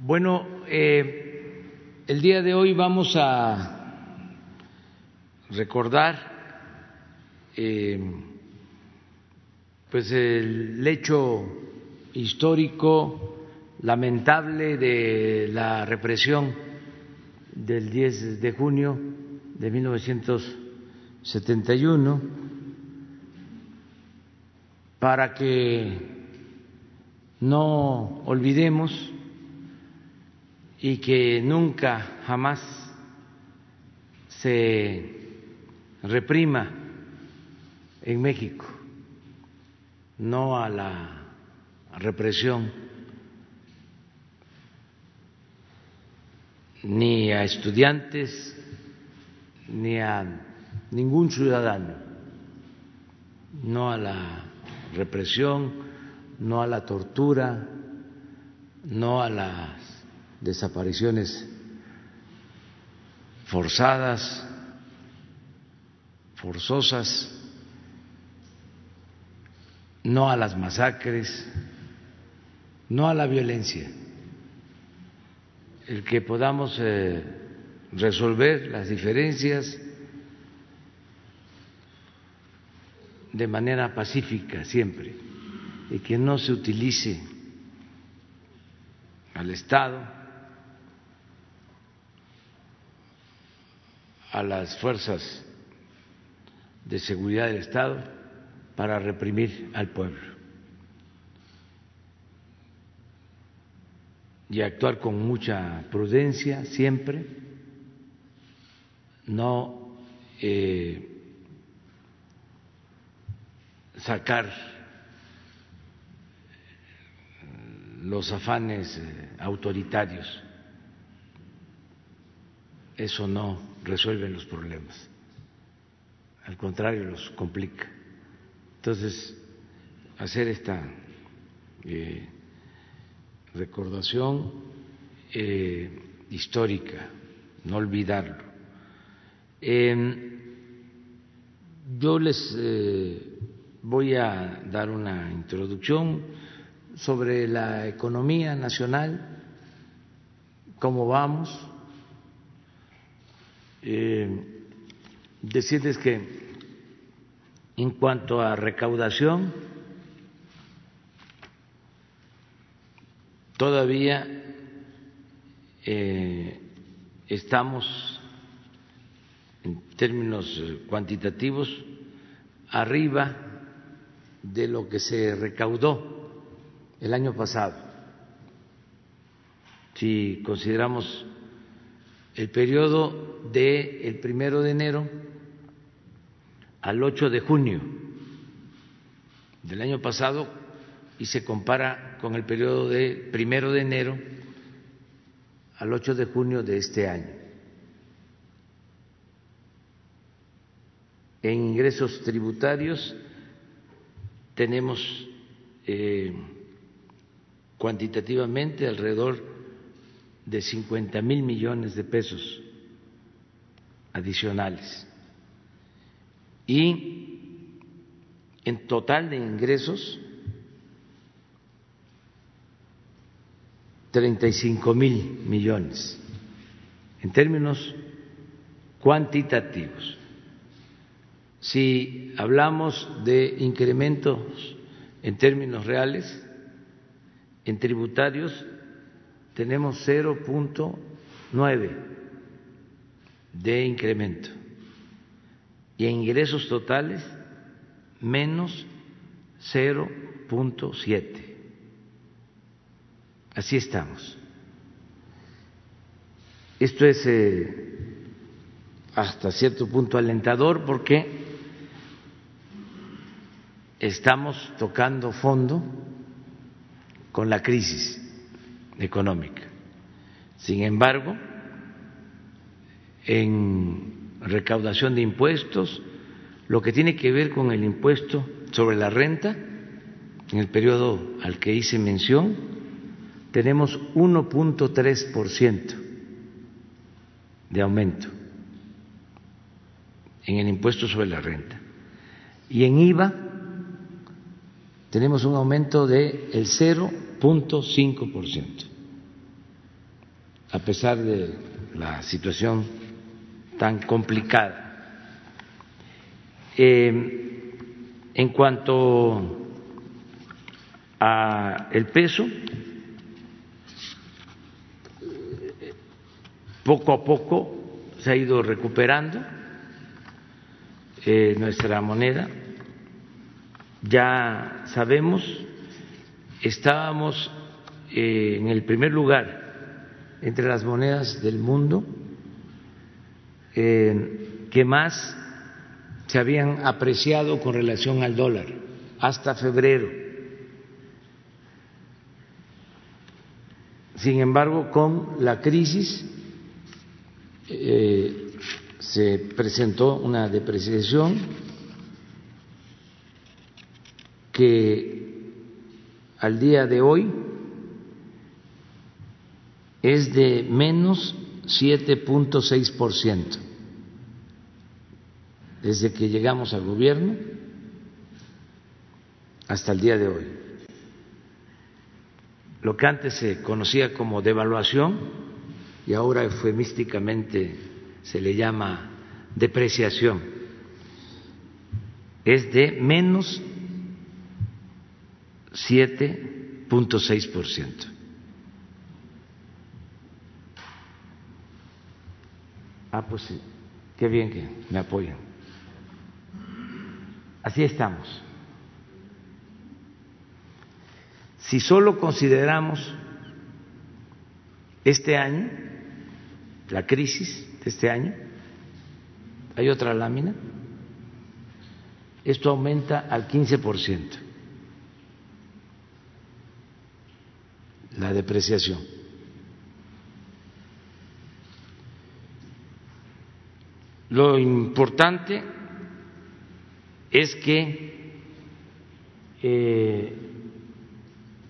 Bueno, eh, el día de hoy vamos a recordar eh, pues el hecho histórico lamentable de la represión del 10 de junio de 1971 para que no olvidemos y que nunca jamás se reprima en México, no a la represión ni a estudiantes ni a ningún ciudadano, no a la represión, no a la tortura, no a las desapariciones forzadas, forzosas, no a las masacres, no a la violencia. El que podamos eh, resolver las diferencias de manera pacífica siempre y que no se utilice al Estado a las fuerzas de seguridad del Estado para reprimir al pueblo y actuar con mucha prudencia siempre, no eh, sacar los afanes eh, autoritarios. Eso no resuelve los problemas, al contrario los complica. Entonces, hacer esta eh, recordación eh, histórica, no olvidarlo. yo les voy a dar una introducción sobre la economía nacional, cómo vamos. Eh, decirles que en cuanto a recaudación, todavía eh, estamos en términos cuantitativos arriba de lo que se recaudó el año pasado. Si consideramos el periodo del el primero de enero al 8 de junio del año pasado y se compara con el periodo de primero de enero al 8 de junio de este año. En ingresos tributarios tenemos eh, cuantitativamente alrededor de 50 mil millones de pesos adicionales. Y en total de ingresos, 35 mil millones, en términos cuantitativos. Si hablamos de incrementos en términos reales, en tributarios tenemos 0.9 de incremento y en ingresos totales menos 0.7. Así estamos. Esto es eh, hasta cierto punto alentador porque estamos tocando fondo con la crisis económica. Sin embargo, en recaudación de impuestos, lo que tiene que ver con el impuesto sobre la renta, en el periodo al que hice mención, tenemos 1.3% de aumento en el impuesto sobre la renta. Y en IVA tenemos un aumento del el 0.5%, a pesar de la situación tan complicada. Eh, en cuanto a el peso, poco a poco se ha ido recuperando eh, nuestra moneda. Ya sabemos, estábamos eh, en el primer lugar entre las monedas del mundo eh, que más se habían apreciado con relación al dólar hasta febrero. Sin embargo, con la crisis se presentó una depreciación que al día de hoy es de menos 7.6% desde que llegamos al gobierno hasta el día de hoy. Lo que antes se conocía como devaluación y ahora eufemísticamente se le llama depreciación, es de menos 7.6%. Ah, pues sí, qué bien que me apoyan. Así estamos. Si solo consideramos este año, la crisis, este año. Hay otra lámina. Esto aumenta al 15%. La depreciación. Lo importante es que eh,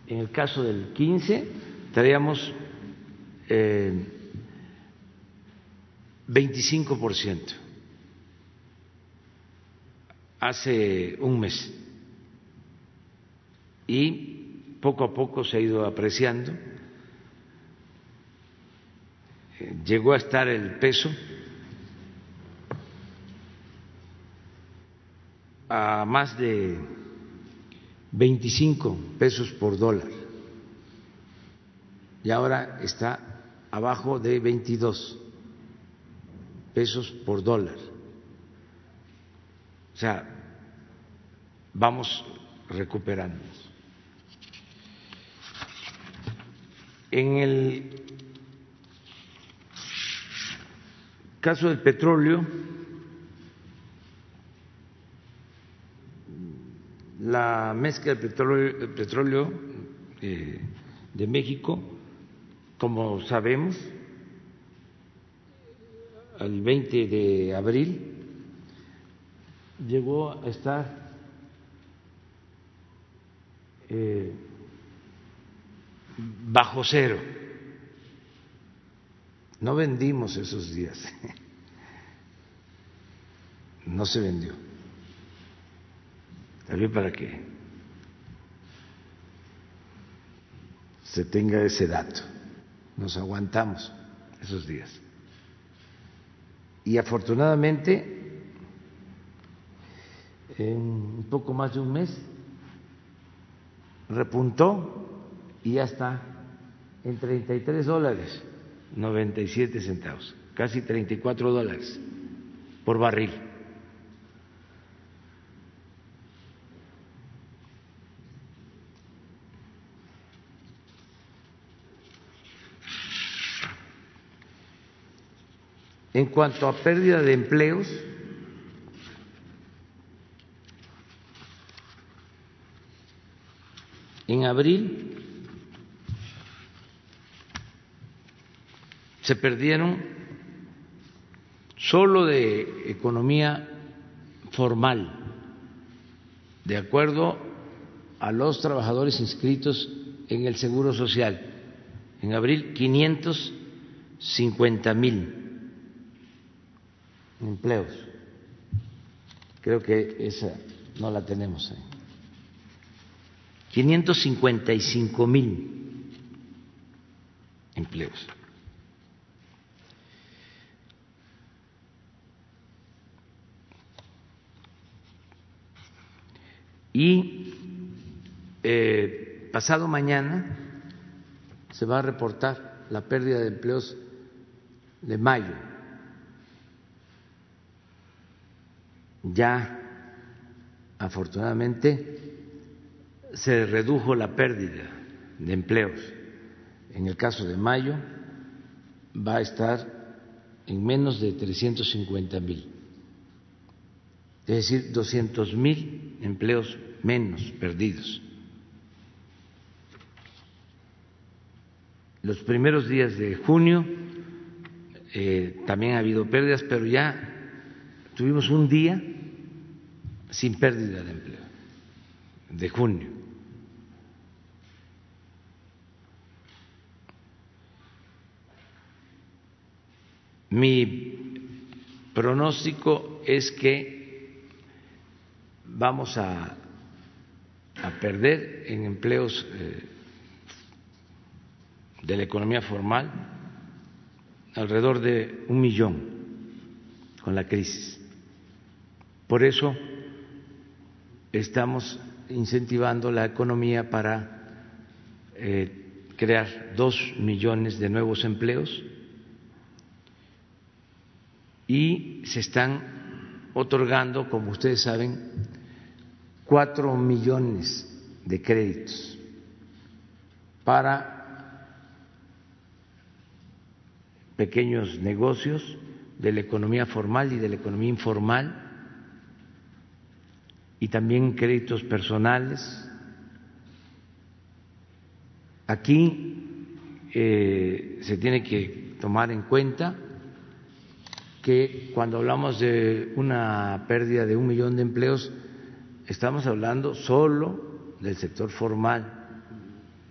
en el caso del 15 traíamos eh, 25% hace un mes y poco a poco se ha ido apreciando. Llegó a estar el peso a más de 25 pesos por dólar y ahora está abajo de 22 pesos por dólar. O sea, vamos recuperando. En el caso del petróleo, la mezcla del petróleo, petróleo eh, de México, como sabemos, al 20 de abril llegó a estar eh, bajo cero. No vendimos esos días, no se vendió. También para que se tenga ese dato. Nos aguantamos esos días y afortunadamente en poco más de un mes repuntó y ya está en 33 dólares 97 centavos, casi 34 dólares por barril. En cuanto a pérdida de empleos, en abril se perdieron solo de economía formal, de acuerdo a los trabajadores inscritos en el Seguro Social. En abril, 550 mil empleos. Creo que esa no la tenemos ahí. 555 mil empleos. Y eh, pasado mañana se va a reportar la pérdida de empleos de mayo. Ya, afortunadamente, se redujo la pérdida de empleos. En el caso de mayo, va a estar en menos de 350 mil es decir, 200 mil empleos menos perdidos. Los primeros días de junio eh, también ha habido pérdidas, pero ya tuvimos un día sin pérdida de empleo, de junio. Mi pronóstico es que vamos a, perder en empleos eh, de la economía formal alrededor de un millón con la crisis. Por eso estamos incentivando la economía para eh, crear dos millones de nuevos empleos y se están otorgando, como ustedes saben, cuatro millones de créditos para pequeños negocios de la economía formal y de la economía informal y también créditos personales. Aquí eh, se tiene que tomar en cuenta que cuando hablamos de una pérdida de un millón de empleos, estamos hablando solo del sector formal,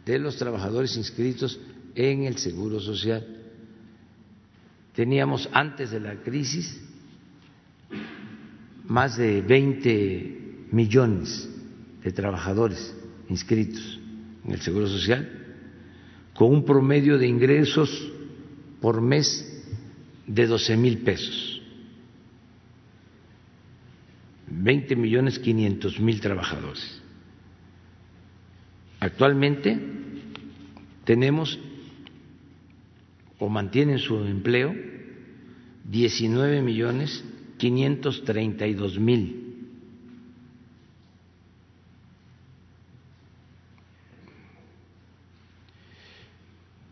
de los trabajadores inscritos en el Seguro Social. Teníamos antes de la crisis más de 20 millones de trabajadores inscritos en el Seguro Social, con un promedio de ingresos por mes de 12 mil pesos. 20 millones 500 mil trabajadores. Actualmente tenemos o mantienen su empleo 19 millones 532 mil.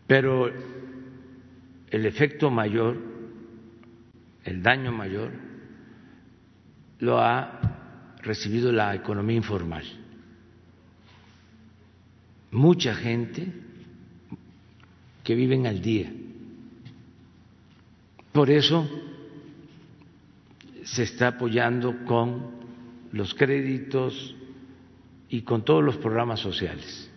Pero el efecto mayor, el daño mayor, lo ha recibido la economía informal. Mucha gente que vive al día. Por eso se está apoyando con los créditos y con todos los programas sociales,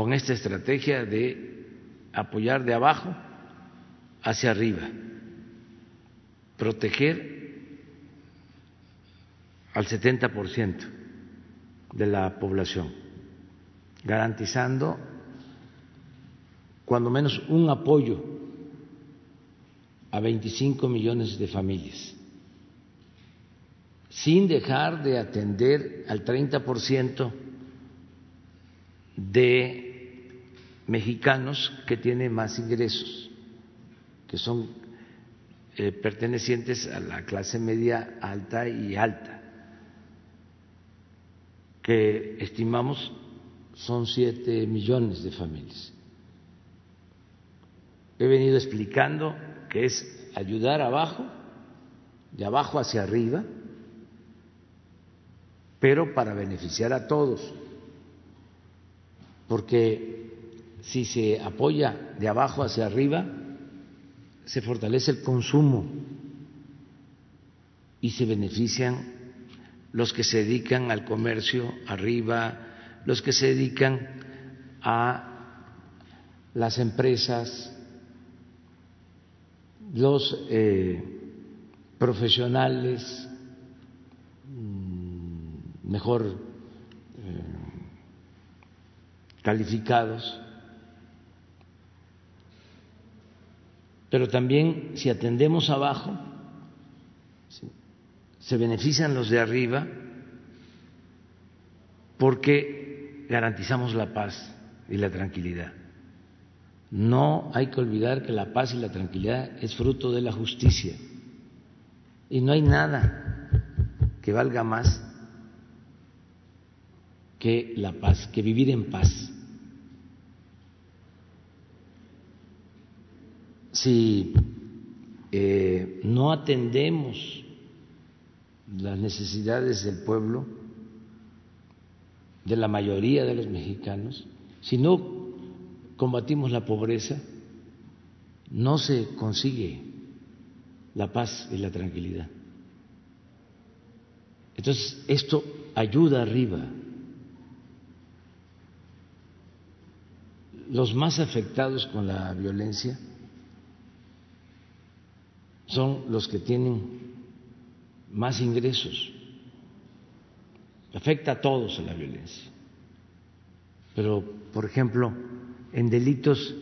con esta estrategia de apoyar de abajo hacia arriba proteger al 70% de la población, garantizando cuando menos un apoyo a 25 millones de familias, sin dejar de atender al 30% de mexicanos que tienen más ingresos, que son eh, pertenecientes a la clase media alta y alta, que estimamos son siete millones de familias. He venido explicando que es ayudar abajo, de abajo hacia arriba, pero para beneficiar a todos, porque si se apoya de abajo hacia arriba, se fortalece el consumo y se benefician los que se dedican al comercio arriba, los que se dedican a las empresas, los eh, profesionales mm, mejor eh, calificados, pero también si atendemos abajo, se benefician los de arriba porque garantizamos la paz y la tranquilidad. No hay que olvidar que la paz y la tranquilidad es fruto de la justicia y no hay nada que valga más que la paz, que vivir en paz. Si eh, no atendemos las necesidades del pueblo, de la mayoría de los mexicanos, si no combatimos la pobreza, no se consigue la paz y la tranquilidad. Entonces, esto ayuda arriba. Los más afectados con la violencia son los que tienen más ingresos. Afecta a todos la violencia. Pero, por ejemplo, en delitos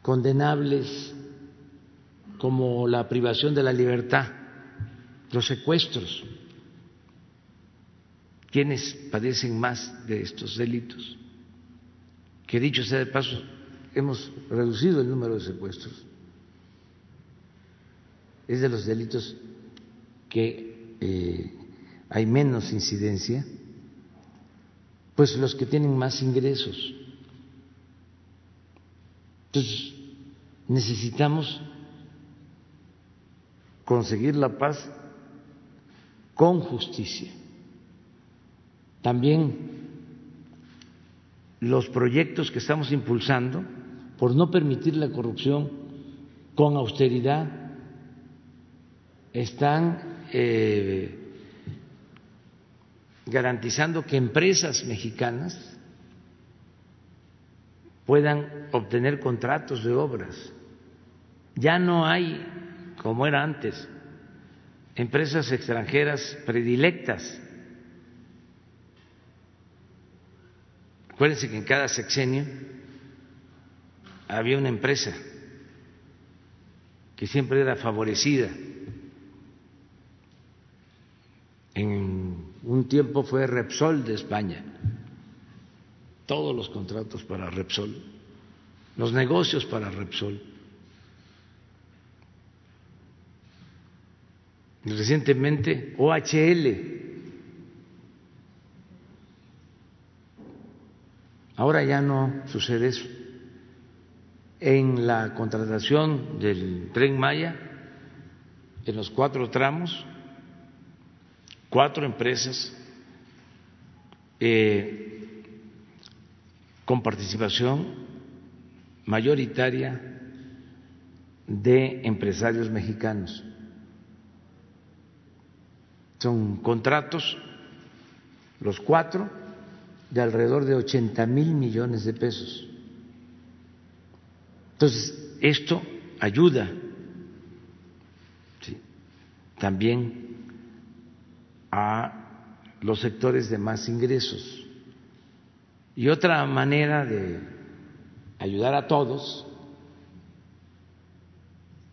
condenables como la privación de la libertad, los secuestros, ¿quiénes padecen más de estos delitos? Que dicho sea de paso, hemos reducido el número de secuestros es de los delitos que eh, hay menos incidencia, pues los que tienen más ingresos. Entonces, necesitamos conseguir la paz con justicia. También los proyectos que estamos impulsando por no permitir la corrupción con austeridad están eh, garantizando que empresas mexicanas puedan obtener contratos de obras. Ya no hay, como era antes, empresas extranjeras predilectas. Acuérdense que en cada sexenio había una empresa que siempre era favorecida En un tiempo fue Repsol de España, todos los contratos para Repsol, los negocios para Repsol. Recientemente OHL. Ahora ya no sucede eso. En la contratación del tren Maya, en los cuatro tramos, cuatro empresas eh, con participación mayoritaria de empresarios mexicanos. Son contratos, los cuatro, de alrededor de 80 mil millones de pesos. Entonces, esto ayuda también a los sectores de más ingresos. Y otra manera de ayudar a todos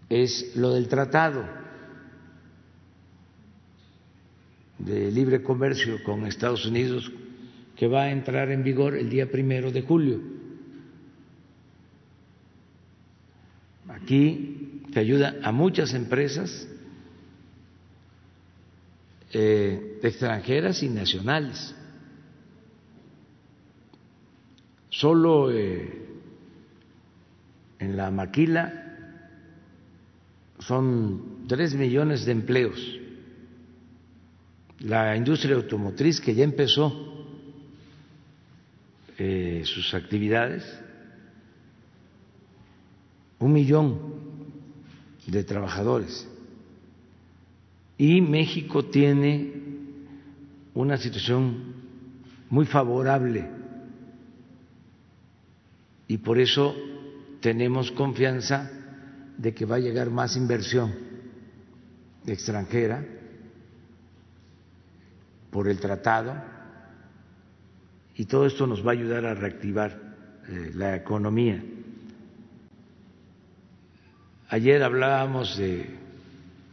es lo del tratado de libre comercio con Estados Unidos que va a entrar en vigor el día primero de julio. Aquí te ayuda a muchas empresas eh, extranjeras y nacionales. Solo eh, en la maquila son tres millones de empleos. La industria automotriz que ya empezó eh, sus actividades, un millón de trabajadores. Y México tiene una situación muy favorable y por eso tenemos confianza de que va a llegar más inversión extranjera por el tratado y todo esto nos va a ayudar a reactivar eh, la economía. Ayer hablábamos de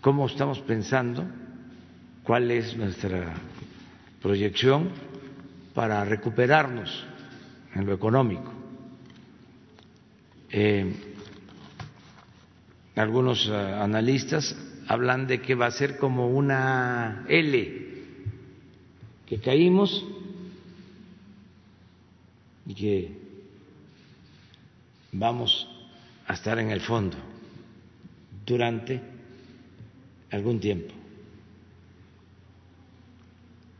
cómo estamos pensando, cuál es nuestra proyección para recuperarnos en lo económico. Eh, algunos eh, analistas hablan de que va a ser como una L, que caímos y que vamos a estar en el fondo durante algún tiempo.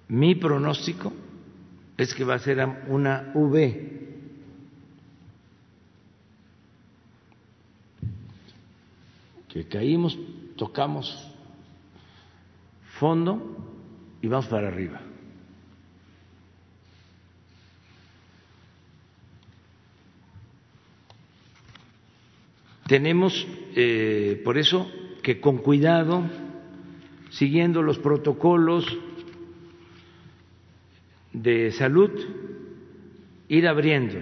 Mi pronóstico es que va a ser una V que caímos, tocamos fondo y vamos para arriba. Tenemos, eh, por eso, que con cuidado, siguiendo los protocolos de salud, ir abriendo,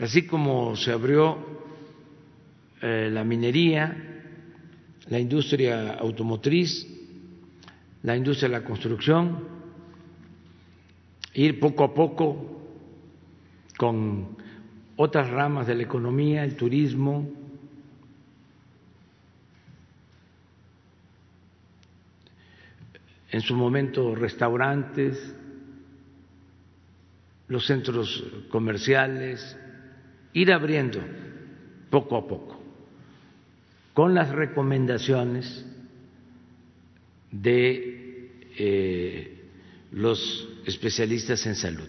así como se abrió eh, la minería, la industria automotriz, la industria de la construcción, ir poco a poco con otras ramas de la economía, el turismo, en su momento restaurantes, los centros comerciales, ir abriendo poco a poco con las recomendaciones de eh, los especialistas en salud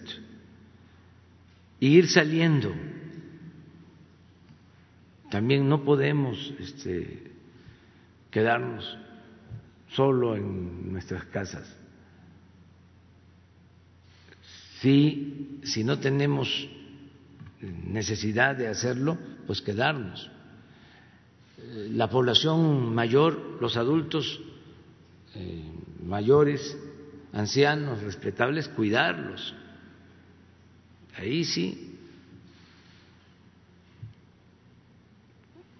e ir saliendo. También no podemos este, quedarnos solo en nuestras casas. Si, si no tenemos necesidad de hacerlo, pues quedarnos la población mayor, los adultos eh, mayores, ancianos, respetables, cuidarlos. Ahí sí,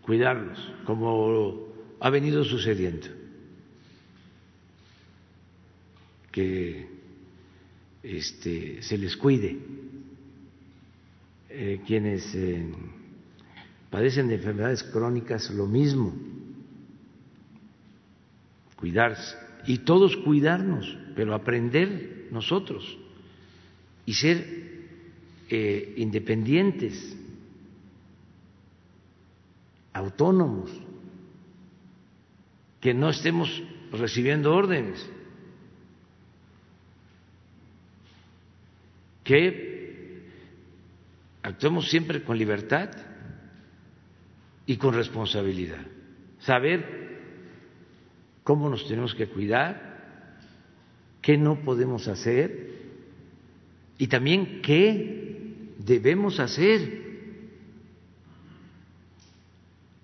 cuidarlos, como ha venido sucediendo, que este, se les cuide. Eh, quienes eh, padecen de enfermedades crónicas, lo mismo, cuidarse. Y todos cuidarnos, pero aprender nosotros. Y ser eh, independientes, autónomos, que no estemos recibiendo órdenes, que actuemos siempre con libertad y con responsabilidad. Saber cómo nos tenemos que cuidar, qué no podemos hacer y también qué debemos hacer.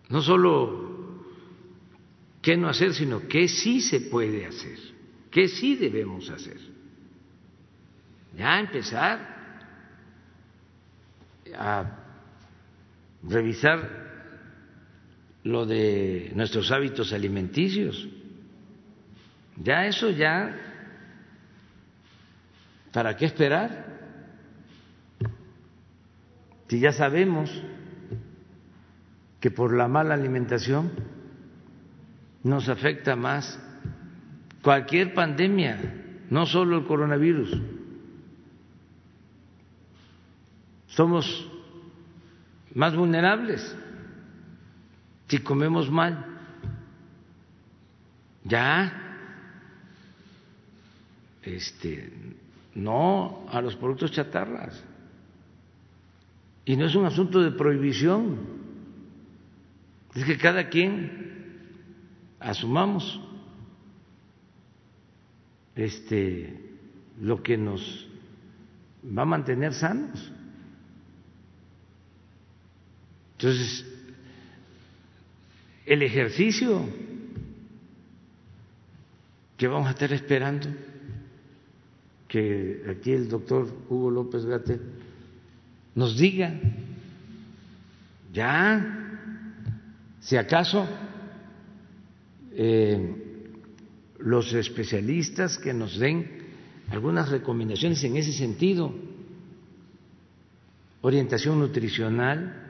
No solo qué no hacer, sino qué sí se puede hacer, qué sí debemos hacer. Ya empezar a revisar lo de nuestros hábitos alimenticios. Ya eso ya, ¿para qué esperar? Si ya sabemos que por la mala alimentación nos afecta más cualquier pandemia, no solo el coronavirus. Somos más vulnerables si comemos mal. Ya este no a los productos chatarras. Y no es un asunto de prohibición, es que cada quien asumamos este lo que nos va a mantener sanos. Entonces, el ejercicio que vamos a estar esperando, que aquí el doctor Hugo López Gate nos diga, ya, si acaso, eh, los especialistas que nos den algunas recomendaciones en ese sentido, orientación nutricional,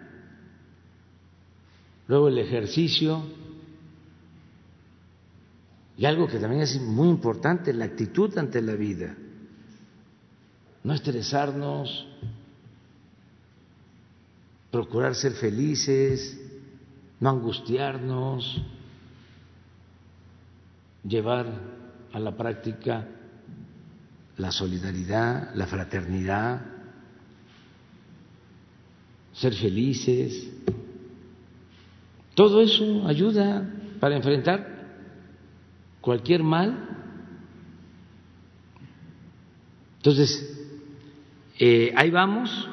luego el ejercicio. Y algo que también es muy importante, la actitud ante la vida, no estresarnos, procurar ser felices, no angustiarnos, llevar a la práctica la solidaridad, la fraternidad, ser felices. Todo eso ayuda para enfrentar cualquier mal. Entonces, eh, ahí vamos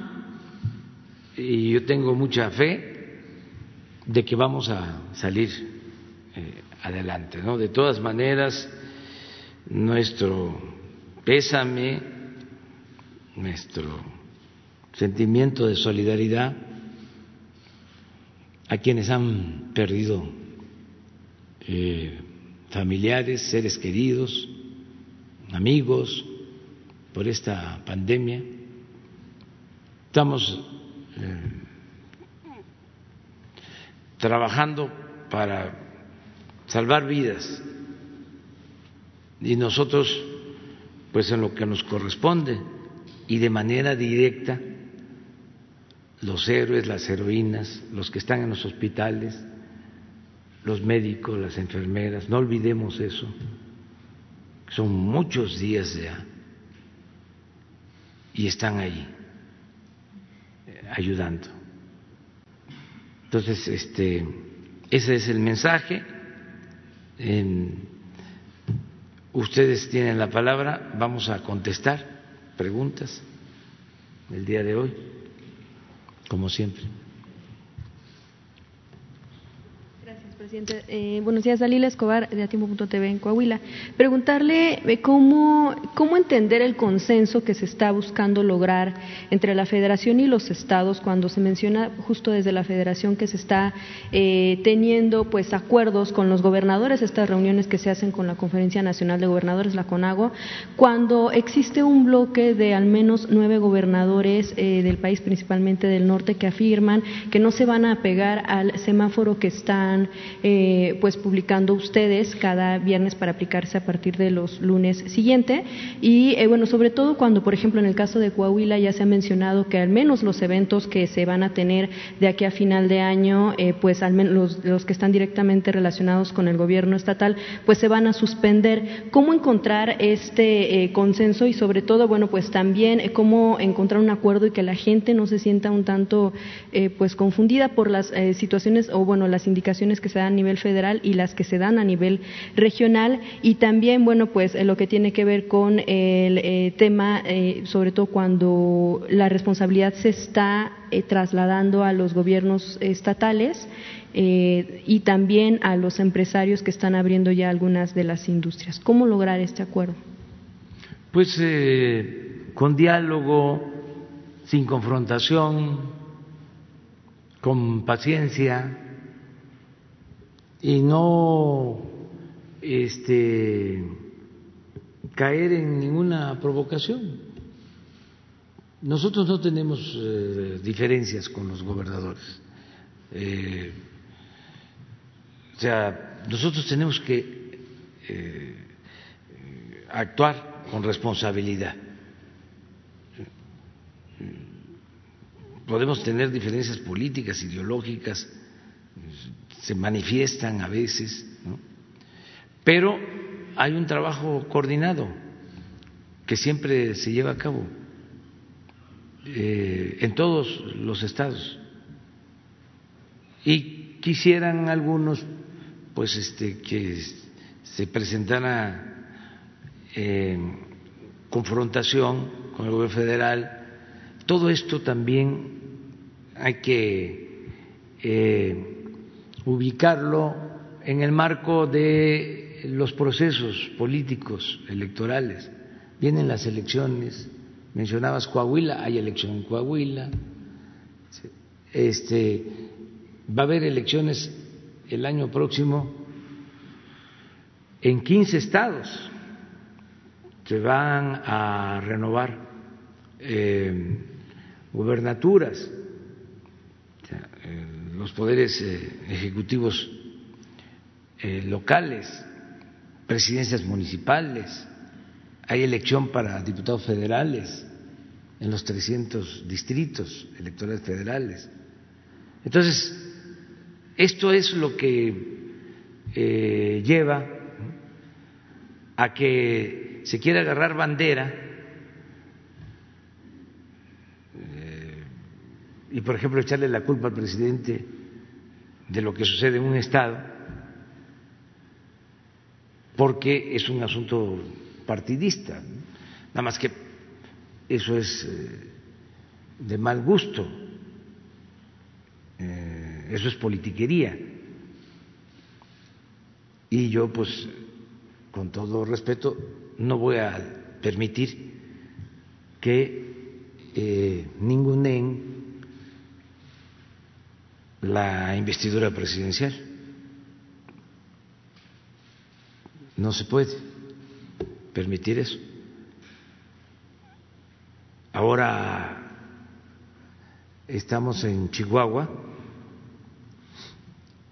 y yo tengo mucha fe de que vamos a salir eh, adelante. ¿no? De todas maneras, nuestro pésame, nuestro sentimiento de solidaridad a quienes han perdido eh, familiares, seres queridos, amigos por esta pandemia. Estamos eh, trabajando para salvar vidas y nosotros, pues en lo que nos corresponde y de manera directa, los héroes, las heroínas, los que están en los hospitales, los médicos, las enfermeras, no olvidemos eso. Son muchos días ya y están ahí eh, ayudando. Entonces, este, ese es el mensaje. ustedes tienen la palabra, vamos a contestar preguntas el día de hoy como siempre. Gracias, presidente. Eh, buenos días, Dalila Escobar, de Atiempo.tv en Coahuila. Preguntarle eh, cómo, cómo entender el consenso que se está buscando lograr entre la Federación y los estados cuando se menciona justo desde la Federación que se está eh, teniendo pues acuerdos con los gobernadores, estas reuniones que se hacen con la Conferencia Nacional de Gobernadores, la CONAGO, cuando existe un bloque de al menos nueve gobernadores eh, del país, principalmente del norte, que afirman que no se van a pegar al semáforo que están eh, pues publicando ustedes cada viernes para aplicarse a partir de los lunes siguiente. Y eh, bueno sobre todo cuando por ejemplo en el caso de Coahuila ya se ha mencionado que al menos los eventos que se van a tener de aquí a final de año eh, pues al menos los, que están directamente relacionados con el gobierno estatal pues se van a suspender. Cómo encontrar este consenso y sobre todo bueno pues también cómo encontrar un acuerdo y que la gente no se sienta un tanto pues confundida por las situaciones o bueno las indicaciones que se dan a nivel federal y las que se dan a nivel regional y también, bueno, pues eh, lo que tiene que ver con el eh, tema, eh, sobre todo cuando la responsabilidad se está trasladando a los gobiernos estatales y también a los empresarios que están abriendo ya algunas de las industrias. ¿Cómo lograr este acuerdo? Pues con diálogo, sin confrontación, con paciencia y no este, caer en ninguna provocación. Nosotros no tenemos eh, diferencias con los gobernadores. Eh, o sea, nosotros tenemos que eh, actuar con responsabilidad. Podemos tener diferencias políticas, ideológicas, se manifiestan a veces, pero hay un trabajo coordinado que siempre se lleva a cabo eh, en todos los estados. Y quisieran algunos, pues, este, que se presentara confrontación con el gobierno federal. Todo esto también hay que eh, ubicarlo en el marco de los procesos políticos electorales. Vienen las elecciones, mencionabas Coahuila, hay elección en Coahuila, este, va a haber elecciones el año próximo en 15 estados, se van a renovar eh, gubernaturas, eh, los poderes eh, ejecutivos locales, presidencias municipales, hay elección para diputados federales en los 300 distritos electorales federales. Entonces, esto es lo que lleva a que se quiera agarrar bandera y, por ejemplo, echarle la culpa al presidente de lo que sucede en un Estado, porque es un asunto partidista. Nada más que eso es eh, de mal gusto, eh, eso es politiquería. Y yo, pues, con todo respeto, no voy a permitir que eh, ningunen la investidura presidencial. No se puede permitir eso. Ahora estamos en Chihuahua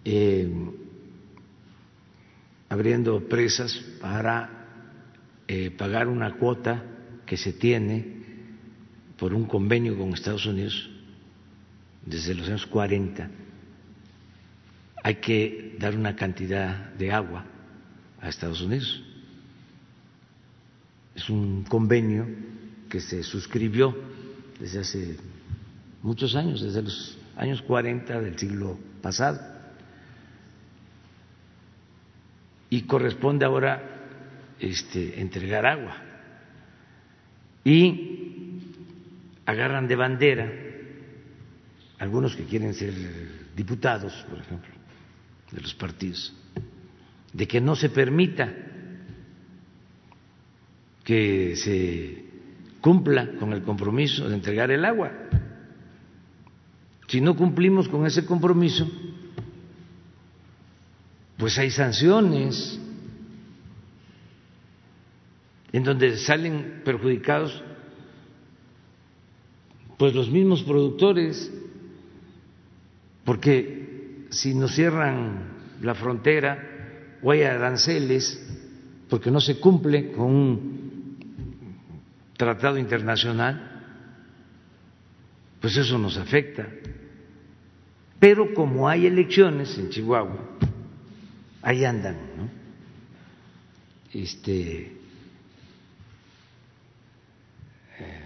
eh, abriendo presas para eh, pagar una cuota que se tiene por un convenio con Estados Unidos desde los años 40, hay que dar una cantidad de agua a Estados Unidos. Es un convenio que se suscribió desde hace muchos años, desde los años 40 del siglo pasado. Y corresponde ahora este, entregar agua. Y agarran de bandera algunos que quieren ser diputados, por ejemplo, de los partidos, de que no se permita que se cumpla con el compromiso de entregar el agua. Si no cumplimos con ese compromiso, pues hay sanciones en donde salen perjudicados pues los mismos productores porque si nos cierran la frontera o hay aranceles, porque no se cumple con un tratado internacional, pues eso nos afecta. Pero como hay elecciones en Chihuahua, ahí andan, ¿no? Este, eh,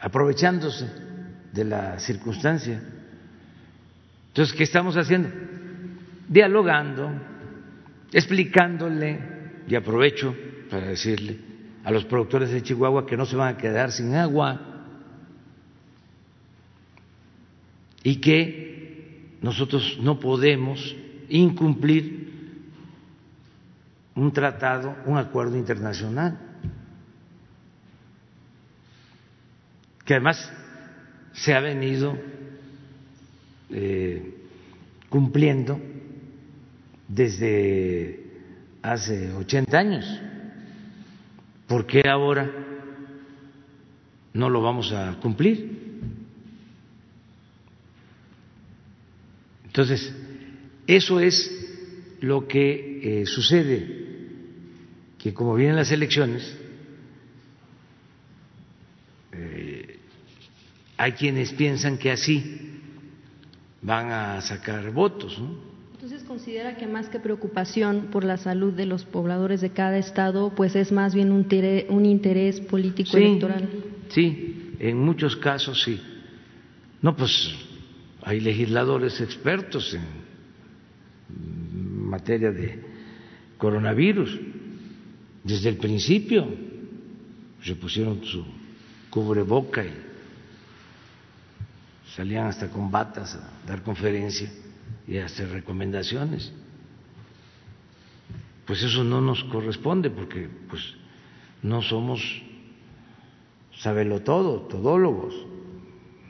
aprovechándose de la circunstancia. Entonces, ¿qué estamos haciendo? Dialogando, explicándole, y aprovecho para decirle a los productores de Chihuahua que no se van a quedar sin agua y que nosotros no podemos incumplir un tratado, un acuerdo internacional, que además se ha venido eh, cumpliendo desde hace 80 años. ¿Por qué ahora no lo vamos a cumplir? Entonces, eso es lo que eh, sucede, que como vienen las elecciones, eh, hay quienes piensan que así van a sacar votos. ¿no? Entonces, considera que más que preocupación por la salud de los pobladores de cada estado, pues es más bien un, un interés político electoral? Sí, en muchos casos sí. No, pues hay legisladores expertos en materia de coronavirus. Desde el principio se pusieron su cubreboca y salían hasta con batas a dar conferencia y a hacer recomendaciones. Pues eso no nos corresponde porque pues no somos sabelo todo, todólogos.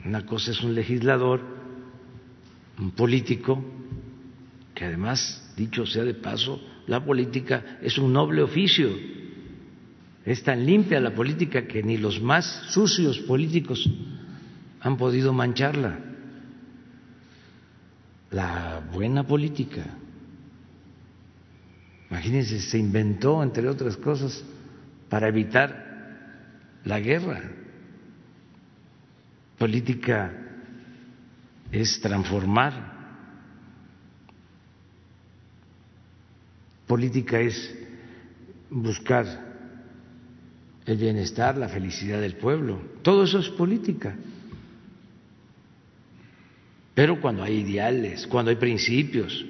Una cosa es un legislador, un político, que además, dicho sea de paso, la política es un noble oficio. Es tan limpia la política que ni los más sucios políticos han podido mancharla. La buena política. Imagínense, se inventó, entre otras cosas, para evitar la guerra. Política es transformar. Política es buscar el bienestar, la felicidad del pueblo. Todo eso es política. Pero cuando hay ideales, cuando hay principios,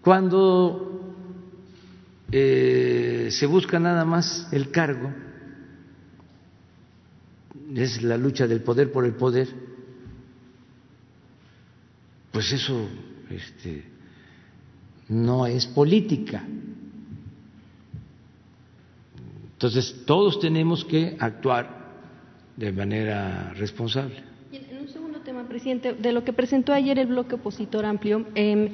cuando eh, se busca nada más el cargo, es la lucha del poder por el poder, pues eso este, no es política. Entonces, todos tenemos que actuar de manera responsable presidente, de lo que presentó ayer el bloque opositor amplio, em,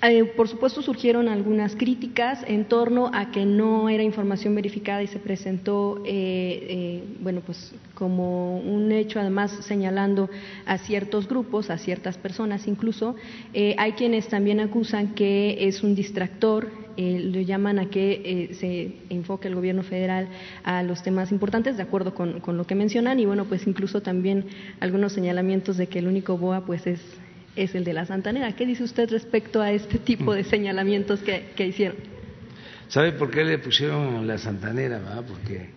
eh, por supuesto surgieron algunas críticas en torno a que no era información verificada y se presentó, eh, eh, bueno, pues como un hecho, además señalando a ciertos grupos, a ciertas personas incluso. hay quienes también acusan que es un distractor eh, lo llaman a que eh, se enfoque el gobierno federal a los temas importantes, de acuerdo con, lo que mencionan, y bueno, pues incluso también algunos señalamientos de que el único BOA pues es, es el de la Santanera. ¿Qué dice usted respecto a este tipo de señalamientos que, hicieron? ¿Sabe por qué le pusieron la Santanera? Porque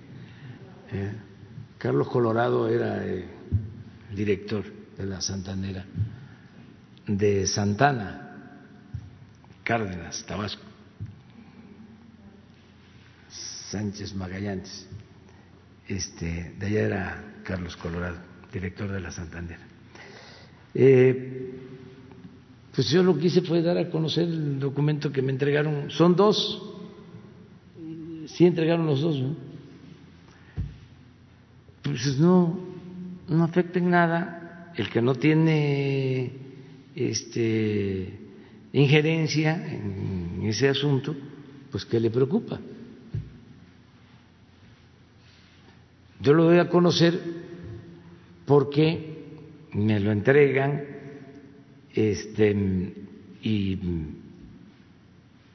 eh, Carlos Colorado era el director de la Santanera de Santana, Cárdenas, Tabasco. Sánchez Magallanes. Este, de allá era Carlos Colorado, director de la Santander. Eh, pues yo lo que hice fue dar a conocer el documento que me entregaron. Son dos. Sí entregaron los dos, ¿no? Pues no, no afecta en nada. El que no tiene este, injerencia en ese asunto, pues ¿qué le preocupa? Yo lo doy a conocer porque me lo entregan este, y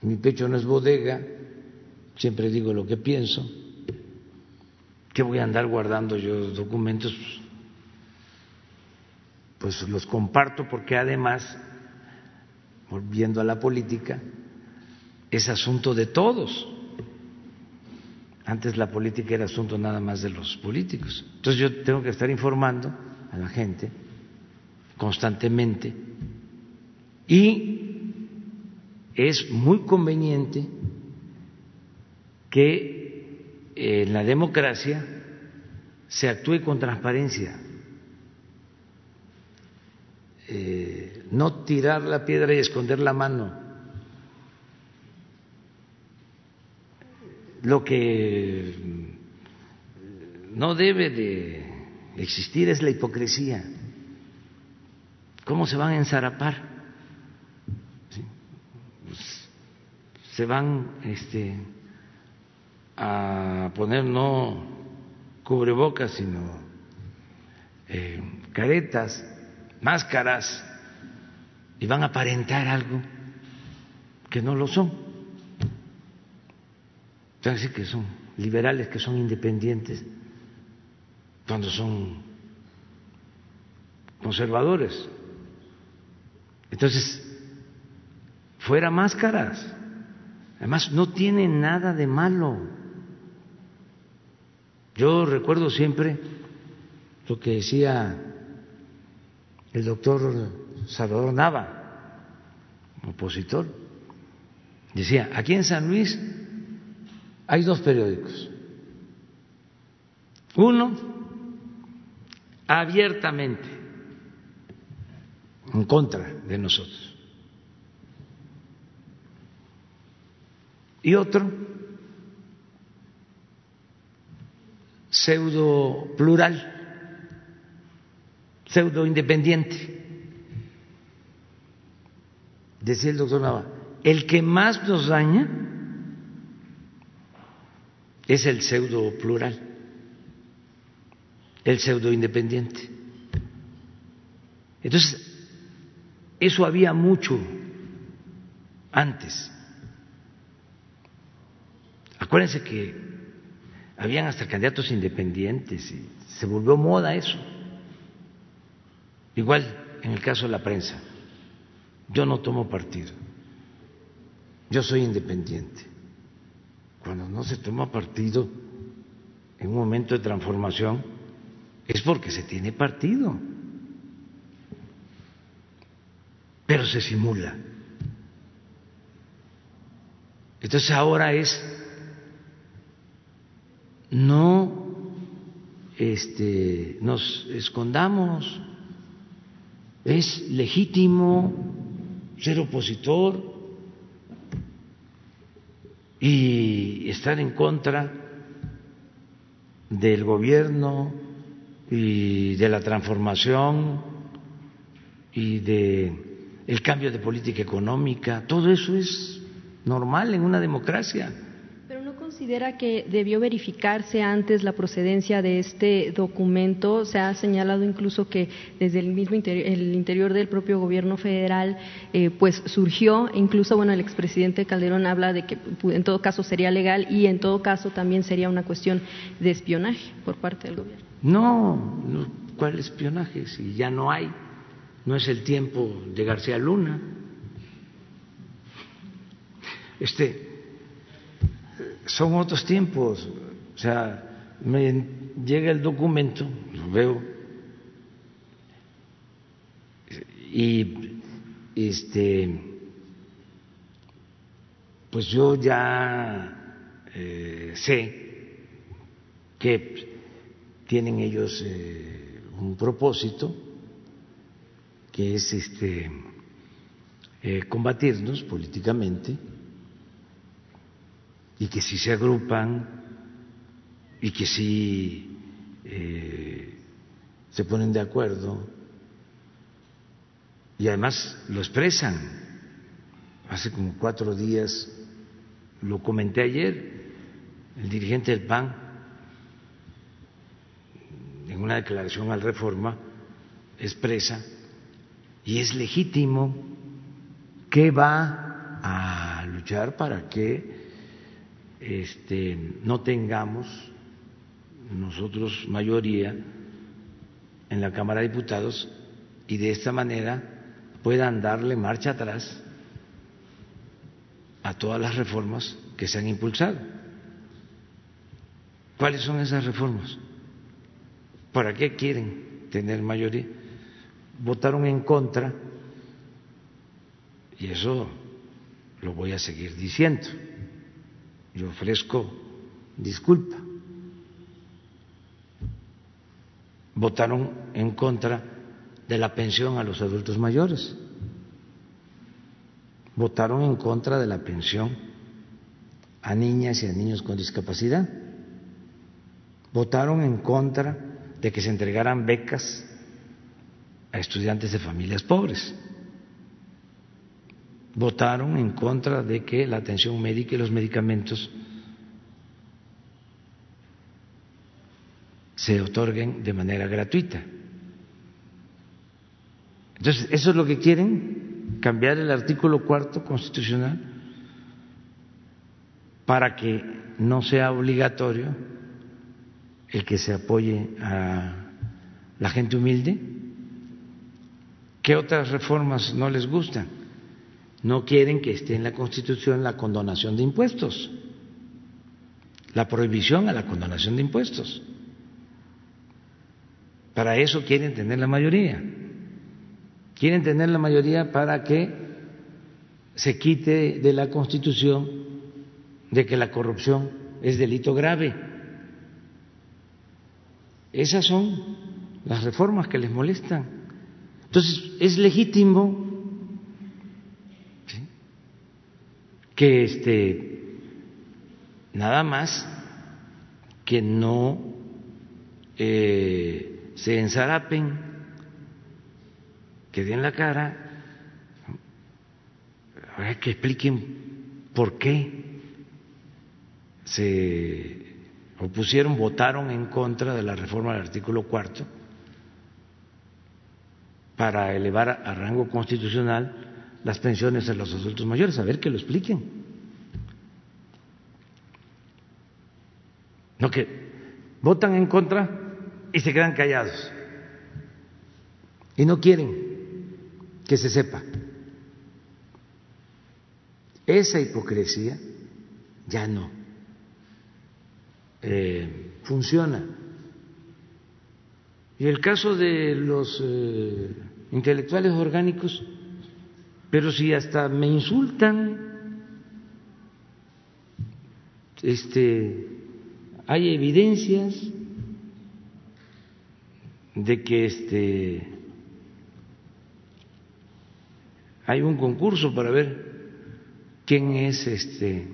mi pecho no es bodega, siempre digo lo que pienso. ¿Qué voy a andar guardando yo documentos? Pues los comparto porque además, volviendo a la política, es asunto de todos. Antes la política era asunto nada más de los políticos. Entonces yo tengo que estar informando a la gente constantemente y es muy conveniente que en la democracia se actúe con transparencia, eh, no tirar la piedra y esconder la mano. Lo que no debe de existir es la hipocresía. ¿Cómo se van a enzarapar? Pues, se van este, a poner no cubrebocas, sino eh, caretas, máscaras, y van a aparentar algo que no lo son decir que son liberales, que son independientes, cuando son conservadores. Entonces, fuera máscaras. Además, no tiene nada de malo. Yo recuerdo siempre lo que decía el doctor Salvador Nava, opositor. Decía, aquí en San Luis hay dos periódicos. Uno, abiertamente en contra de nosotros. Y otro, pseudo plural, pseudo independiente. Decía el doctor Nava, el que más nos daña es el pseudo plural, el pseudo independiente. Entonces, eso había mucho antes. Acuérdense que habían hasta candidatos independientes y se volvió moda eso. Igual en el caso de la prensa. Yo no tomo partido. Yo soy independiente. Cuando no se toma partido en un momento de transformación es porque se tiene partido. Pero se simula. Entonces ahora es no este, nos escondamos, es legítimo ser opositor y estar en contra del gobierno y de la transformación y de el cambio de política económica, todo eso es normal en una democracia considera que debió verificarse antes la procedencia de este documento? Se ha señalado incluso que desde el mismo interior, el interior del propio gobierno federal, eh, pues surgió, incluso bueno, el expresidente Calderón habla de que en todo caso sería legal y en todo caso también sería una cuestión de espionaje por parte del gobierno. No, no ¿cuál espionaje? Si ya no hay, no es el tiempo de García Luna. Este, son otros tiempos. O sea, me llega el documento, lo veo, y este, pues yo ya eh, sé que tienen ellos eh, un propósito que es este eh, combatirnos políticamente y que si se agrupan y que si eh, se ponen de acuerdo y además lo expresan. Hace como cuatro días lo comenté ayer, el dirigente del PAN, en una declaración al reforma, expresa, y es legítimo que va a luchar para que este, no tengamos nosotros mayoría en la Cámara de Diputados y de esta manera puedan darle marcha atrás a todas las reformas que se han impulsado. ¿Cuáles son esas reformas? ¿Para qué quieren tener mayoría? Votaron en contra y eso lo voy a seguir diciendo yo ofrezco disculpa. Votaron en contra de la pensión a los adultos mayores. Votaron en contra de la pensión a niñas y a niños con discapacidad. Votaron en contra de que se entregaran becas a estudiantes de familias pobres votaron en contra de que la atención médica y los medicamentos se otorguen de manera gratuita. Entonces, ¿eso es lo que quieren? Cambiar el artículo cuarto constitucional para que no sea obligatorio el que se apoye a la gente humilde. ¿Qué otras reformas no les gustan? No quieren que esté en la Constitución la condonación de impuestos, la prohibición a la condonación de impuestos. Para eso quieren tener la mayoría. Quieren tener la mayoría para que se quite de la Constitución de que la corrupción es delito grave. Esas son las reformas que les molestan. Entonces, es legítimo que este nada más que no eh, se ensarapen, que den la cara, que expliquen por qué se opusieron, votaron en contra de la reforma del artículo cuarto para elevar a rango constitucional las pensiones de los adultos mayores, a ver que lo expliquen. No que votan en contra y se quedan callados y no quieren que se sepa. Esa hipocresía ya no eh, funciona. Y el caso de los eh, intelectuales orgánicos, pero si hasta me insultan, este, hay evidencias de que este, hay un concurso para ver quién es este,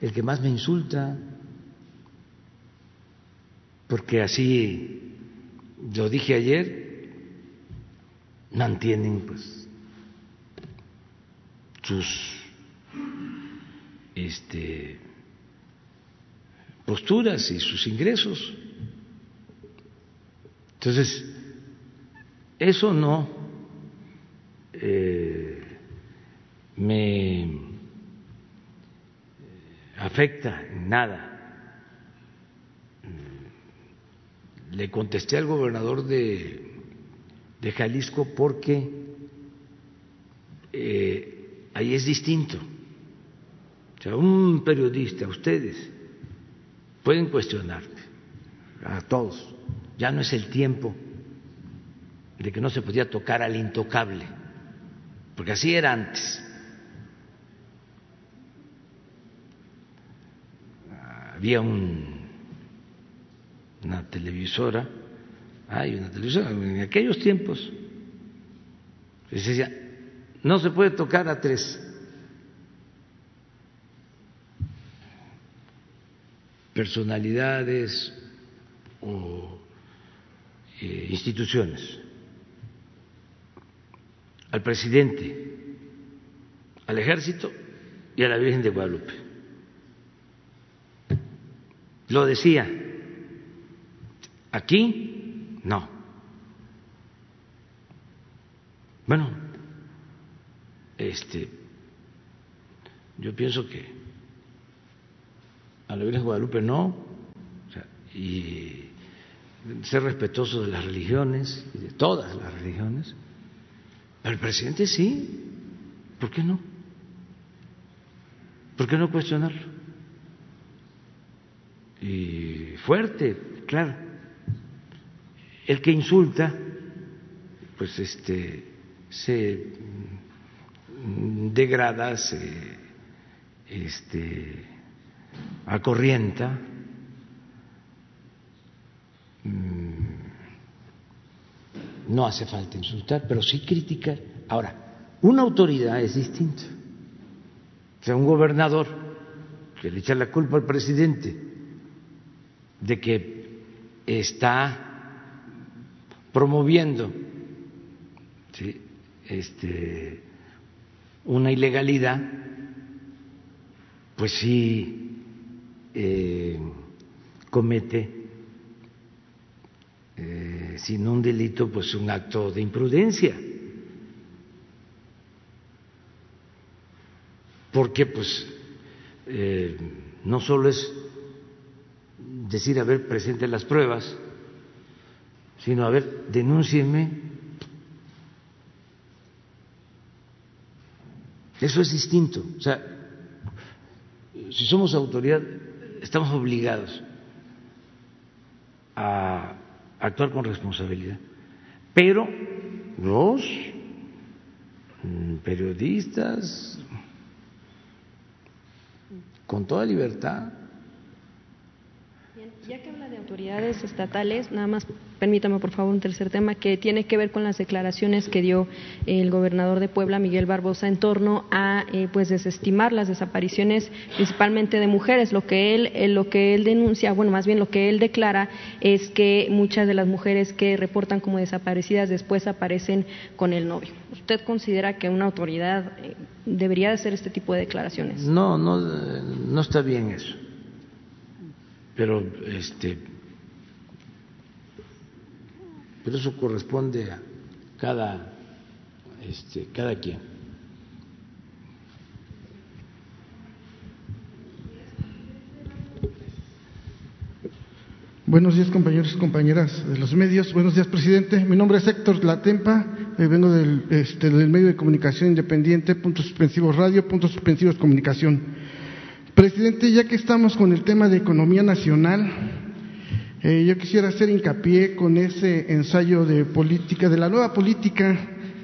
el que más me insulta, porque así lo dije ayer, mantienen pues sus este, posturas y sus ingresos. Entonces, eso no eh, me afecta nada. Le contesté al gobernador de, de Jalisco porque eh, ahí es distinto. O sea, un periodista, ustedes pueden cuestionarte, a todos. Ya no es el tiempo de que no se podía tocar al intocable, porque así era antes. Había un, una televisora, hay una televisora, en aquellos tiempos, se decía, no se puede tocar a tres. personalidades o eh, instituciones, al presidente, al ejército y a la Virgen de Guadalupe. Lo decía, aquí no. Bueno, este, yo pienso que a la Virgen Guadalupe no, y ser respetuoso de las religiones, y de todas las religiones, pero el presidente sí, ¿por qué no? ¿Por qué no cuestionarlo? Y fuerte, claro. El que insulta, pues este, se degrada, se este, acorrienta, mm, no hace falta insultar, pero sí criticar. Ahora, una autoridad es distinto. O sea, un gobernador que le echa la culpa al presidente de que está promoviendo este, una ilegalidad, pues sí eh, comete, eh, sin un delito, pues un acto de imprudencia. Porque pues eh, no solo es decir, a ver, presente las pruebas, sino a ver, denúncieme Eso es distinto. O sea, si somos autoridad, estamos obligados a actuar con responsabilidad. Pero los periodistas, con toda libertad, ya que habla de autoridades estatales, nada más permítame por favor un tercer tema que tiene que ver con las declaraciones que dio el gobernador de Puebla, Miguel Barbosa, en torno a eh, pues desestimar las desapariciones principalmente de mujeres. Lo que él eh, lo que él denuncia, bueno, más bien lo que él declara es que muchas de las mujeres que reportan como desaparecidas después aparecen con el novio. ¿Usted considera que una autoridad eh, debería hacer este tipo de declaraciones? No, no, no está bien eso pero este pero eso corresponde a cada este cada quien Buenos días, compañeros y compañeras de los medios. Buenos días, presidente. Mi nombre es Héctor Latempa. Eh, vengo del, este, del medio de comunicación independiente, puntos suspensivos radio, puntos suspensivos comunicación. Presidente, ya que estamos con el tema de economía nacional, eh, yo quisiera hacer hincapié con ese ensayo de política, de la nueva política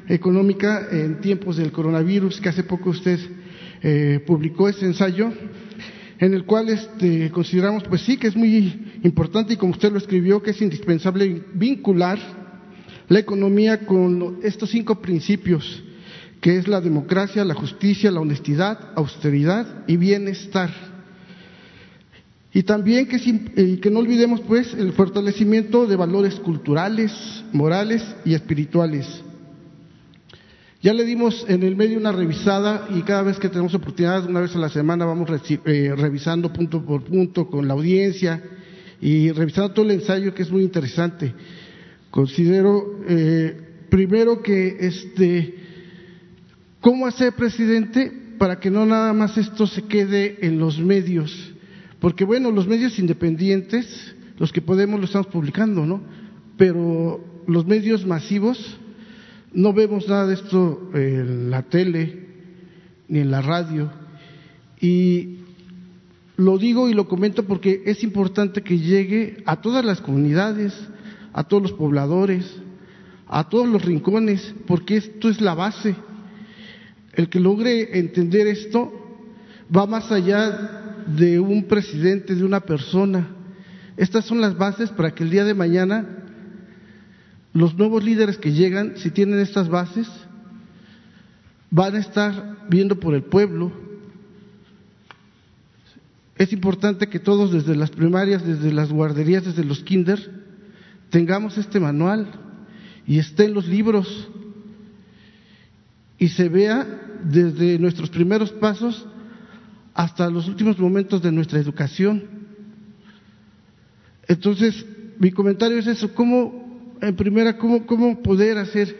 económica en tiempos del coronavirus, que hace poco usted eh, publicó ese ensayo, en el cual este, consideramos, pues sí, que es muy importante y como usted lo escribió, que es indispensable vincular la economía con estos cinco principios que es la democracia, la justicia, la honestidad, austeridad y bienestar. Y también que, no olvidemos pues el fortalecimiento de valores culturales, morales y espirituales. Ya le dimos en el medio una revisada y cada vez que tenemos oportunidad, una vez a la semana, vamos eh, revisando punto por punto con la audiencia y revisando todo el ensayo que es muy interesante. Considero eh, primero que este ¿Cómo hacer, presidente, para que no nada más esto se quede en los medios? Porque bueno, los medios independientes, los que podemos lo estamos publicando, ¿no? Pero los medios masivos, no vemos nada de esto en la tele ni en la radio. Y lo digo y lo comento porque es importante que llegue a todas las comunidades, a todos los pobladores, a todos los rincones, porque esto es la base el que logre entender esto va más allá de un presidente, de una persona. Estas son las bases para que el día de mañana los nuevos líderes que llegan, si tienen estas bases, van a estar viendo por el pueblo. Es importante que todos desde las primarias, desde las guarderías, desde los kinder, tengamos este manual y esté en los libros y se vea desde nuestros primeros pasos hasta los últimos momentos de nuestra educación. Entonces, mi comentario es eso, cómo, en primera, cómo, cómo poder hacer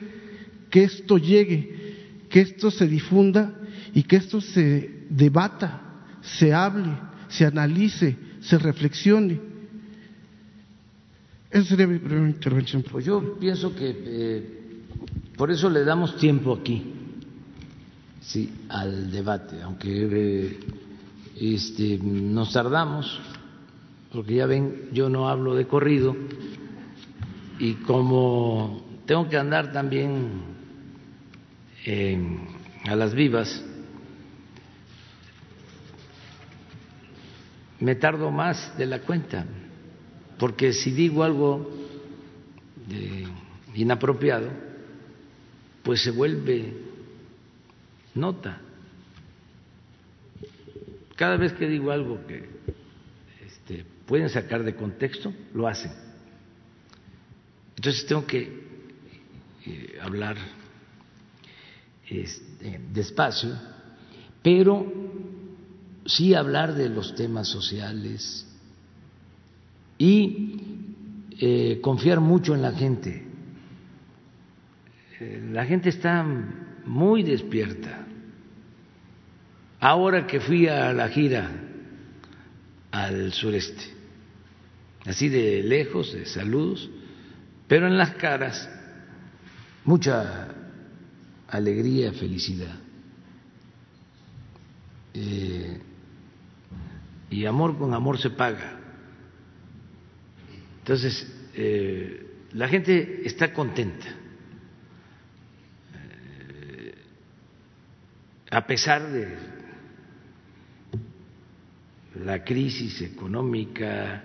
que esto llegue, que esto se difunda y que esto se debata, se hable, se analice, se reflexione. Esa sería mi primera intervención. Pues yo pienso que eh, por eso le damos tiempo aquí sí, al debate, aunque eh, este, nos tardamos, porque ya ven, yo no hablo de corrido y como tengo que andar también a las vivas, me tardo más de la cuenta, porque si digo algo inapropiado, pues se vuelve nota. Cada vez que digo algo que este, pueden sacar de contexto, lo hacen. Entonces tengo que eh, hablar este, despacio, pero sí hablar de los temas sociales y eh, confiar mucho en la gente. Eh, la gente está muy despierta. Ahora que fui a la gira al sureste, así de lejos, de saludos, pero en las caras mucha alegría, felicidad. eh, y amor con amor se paga. Entonces, eh, la gente está contenta, a pesar de la crisis económica,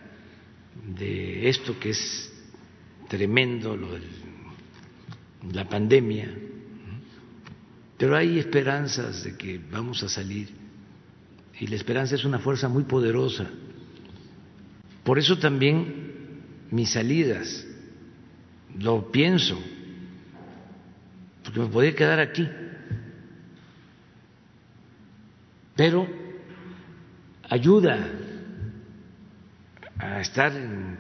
de esto que es tremendo, lo de la pandemia, pero hay esperanzas de que vamos a salir y la esperanza es una fuerza muy poderosa. Por eso también mis salidas, lo pienso, porque me podría quedar aquí, pero ayuda a estar en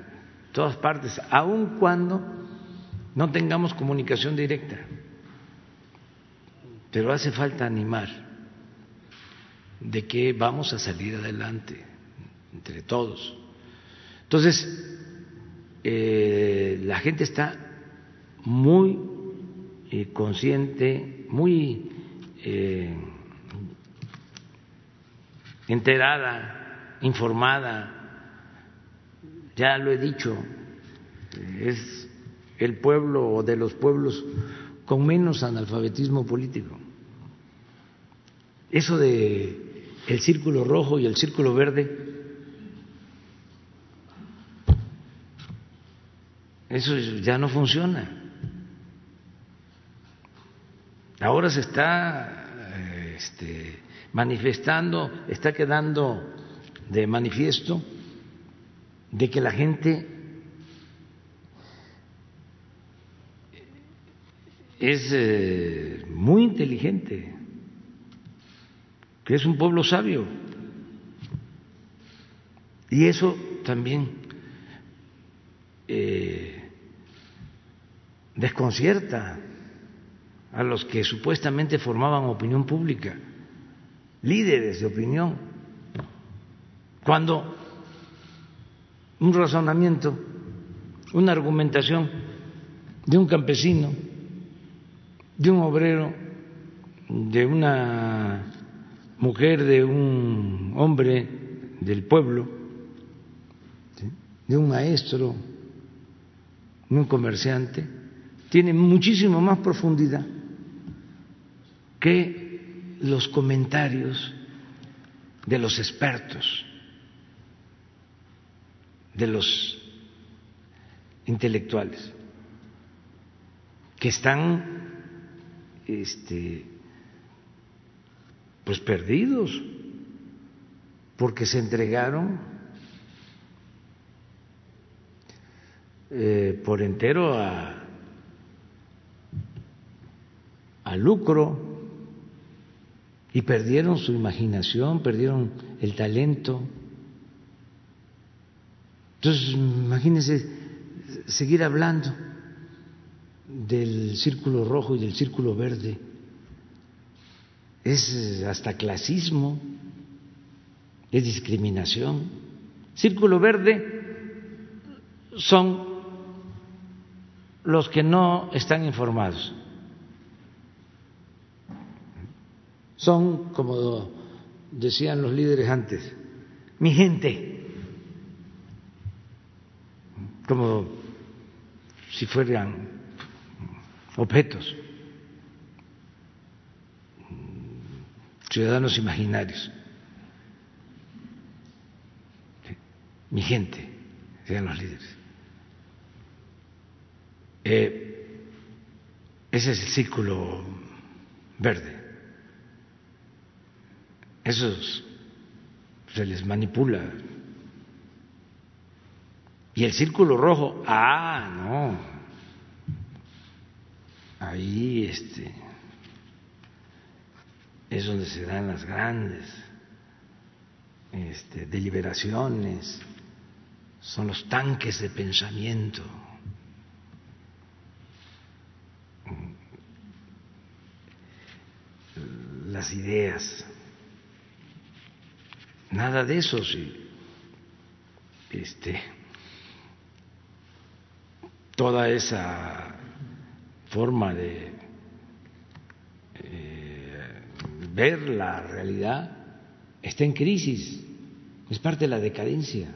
todas partes, aun cuando no tengamos comunicación directa. Pero hace falta animar de que vamos a salir adelante entre todos. Entonces, eh, la gente está muy eh, consciente, muy eh, enterada, informada, ya lo he dicho, es el pueblo de los pueblos con menos analfabetismo político. Eso de el círculo rojo y el círculo verde, eso ya no funciona. Ahora se está este, manifestando, está quedando de manifiesto de que la gente es eh, muy inteligente, que es un pueblo sabio. Y eso también eh, desconcierta a los que supuestamente formaban opinión pública, líderes de opinión, cuando un razonamiento, una argumentación de un campesino, de un obrero, de una mujer, de un hombre del pueblo, de un maestro, de un comerciante, tiene muchísimo más profundidad que los comentarios de los expertos de los intelectuales que están este, pues perdidos porque se entregaron eh, por entero a, a lucro y perdieron su imaginación, perdieron el talento. Entonces, imagínense seguir hablando del círculo rojo y del círculo verde. Es hasta clasismo, es discriminación. Círculo verde son los que no están informados. Son, como decían los líderes antes, mi gente como si fueran objetos, ciudadanos imaginarios. Mi gente, sean los líderes. Eh, ese es el círculo verde. Esos se les manipula y el círculo rojo, ah, no. Ahí este es donde se dan las grandes este, deliberaciones, son los tanques de pensamiento. las ideas. Nada de eso, sí. Este, toda esa forma de eh, ver la realidad está en crisis, es parte de la decadencia.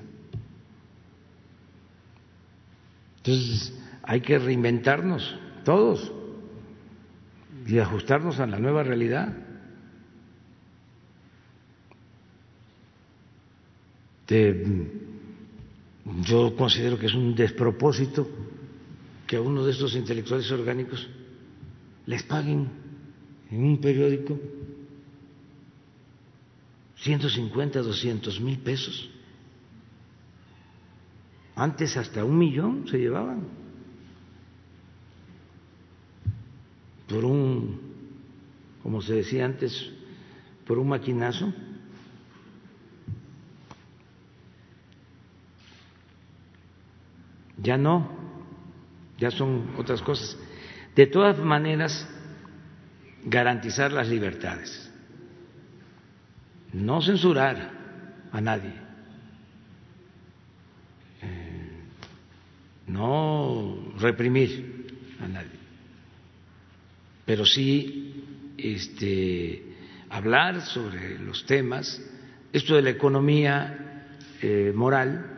Entonces hay que reinventarnos todos y ajustarnos a la nueva realidad. Yo considero que es un despropósito que a uno de estos intelectuales orgánicos les paguen en un periódico 150, 200 mil pesos. Antes hasta un millón se llevaban por un, como se decía antes, por un maquinazo. Ya no, ya son otras cosas. De todas maneras, garantizar las libertades, no censurar a nadie, eh, no reprimir a nadie, pero sí este, hablar sobre los temas, esto de la economía eh, moral,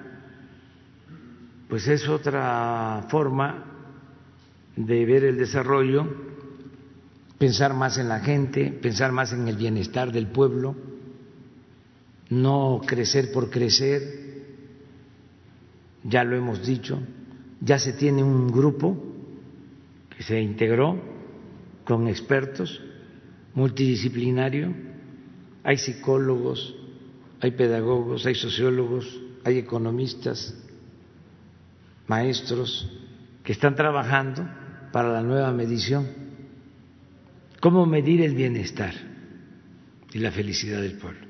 pues es otra forma de ver el desarrollo, pensar más en la gente, pensar más en el bienestar del pueblo, no crecer por crecer, ya lo hemos dicho, ya se tiene un grupo que se integró con expertos multidisciplinario, hay psicólogos, hay pedagogos, hay sociólogos, hay economistas, maestros que están trabajando para la nueva medición. ¿Cómo medir el bienestar y la felicidad del pueblo?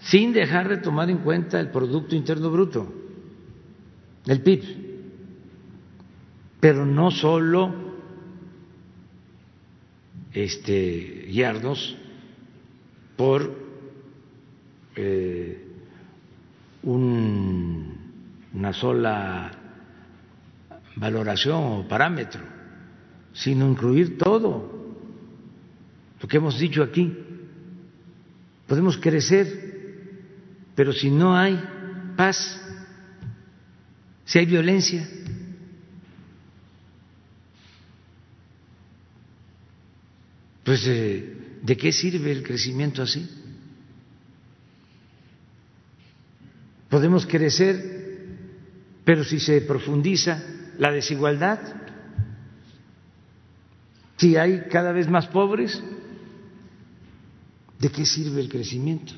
Sin dejar de tomar en cuenta el Producto Interno Bruto, el PIB, pero no solo este, guiarnos por eh, un una sola valoración o parámetro, sino incluir todo lo que hemos dicho aquí. Podemos crecer, pero si no hay paz, si hay violencia, pues eh, ¿de qué sirve el crecimiento así? Podemos crecer pero si se profundiza la desigualdad, si hay cada vez más pobres, ¿de qué sirve el crecimiento?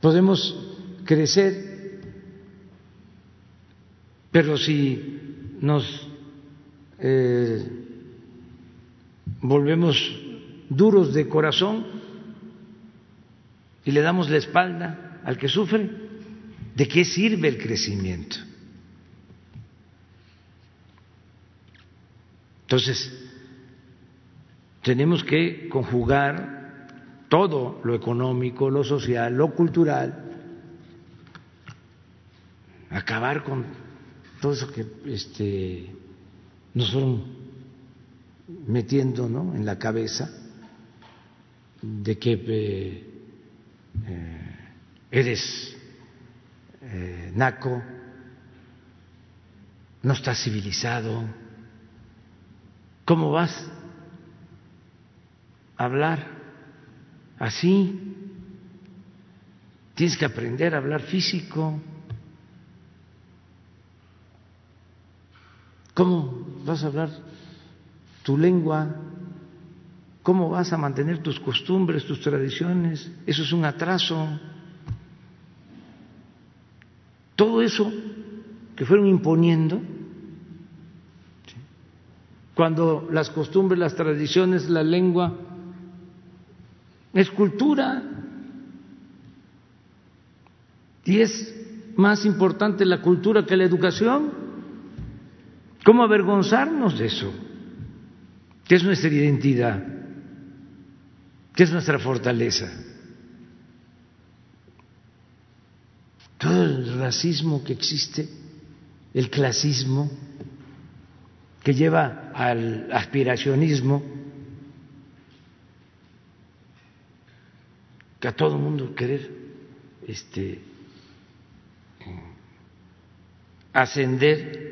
Podemos crecer, pero si nos eh, volvemos duros de corazón y le damos la espalda al que sufre, ¿de qué sirve el crecimiento? Entonces, tenemos que conjugar todo lo económico, lo social, lo cultural, acabar con todo eso que este, nos fueron metiendo ¿no? en la cabeza de que eh, eh, eres eh, naco, no estás civilizado, ¿cómo vas a hablar así? Tienes que aprender a hablar físico. ¿Cómo vas a hablar tu lengua? ¿Cómo vas a mantener tus costumbres, tus tradiciones? Eso es un atraso todo eso que fueron imponiendo, cuando las costumbres, las tradiciones, la lengua, es cultura y es más importante la cultura que la educación. ¿Cómo avergonzarnos de eso? ¿Qué es nuestra identidad? ¿Qué es nuestra fortaleza? todo el racismo que existe, el clasismo que lleva al aspiracionismo, que a todo mundo querer este ascender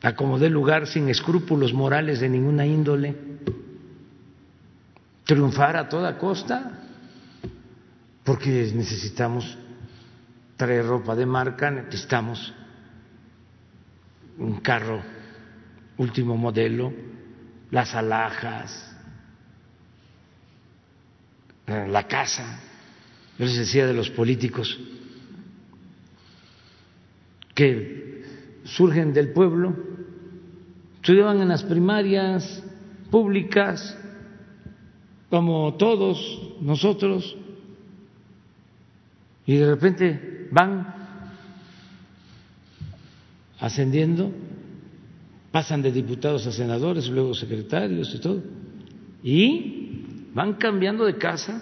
a como dé lugar sin escrúpulos morales de ninguna índole, triunfar a toda costa, porque necesitamos traer ropa de marca, necesitamos un carro último modelo, las alhajas, la casa. Yo les decía de los políticos que surgen del pueblo, estudiaban en las primarias públicas, como todos nosotros, y de repente van ascendiendo, pasan de diputados a senadores, luego secretarios y todo, y van cambiando de casa,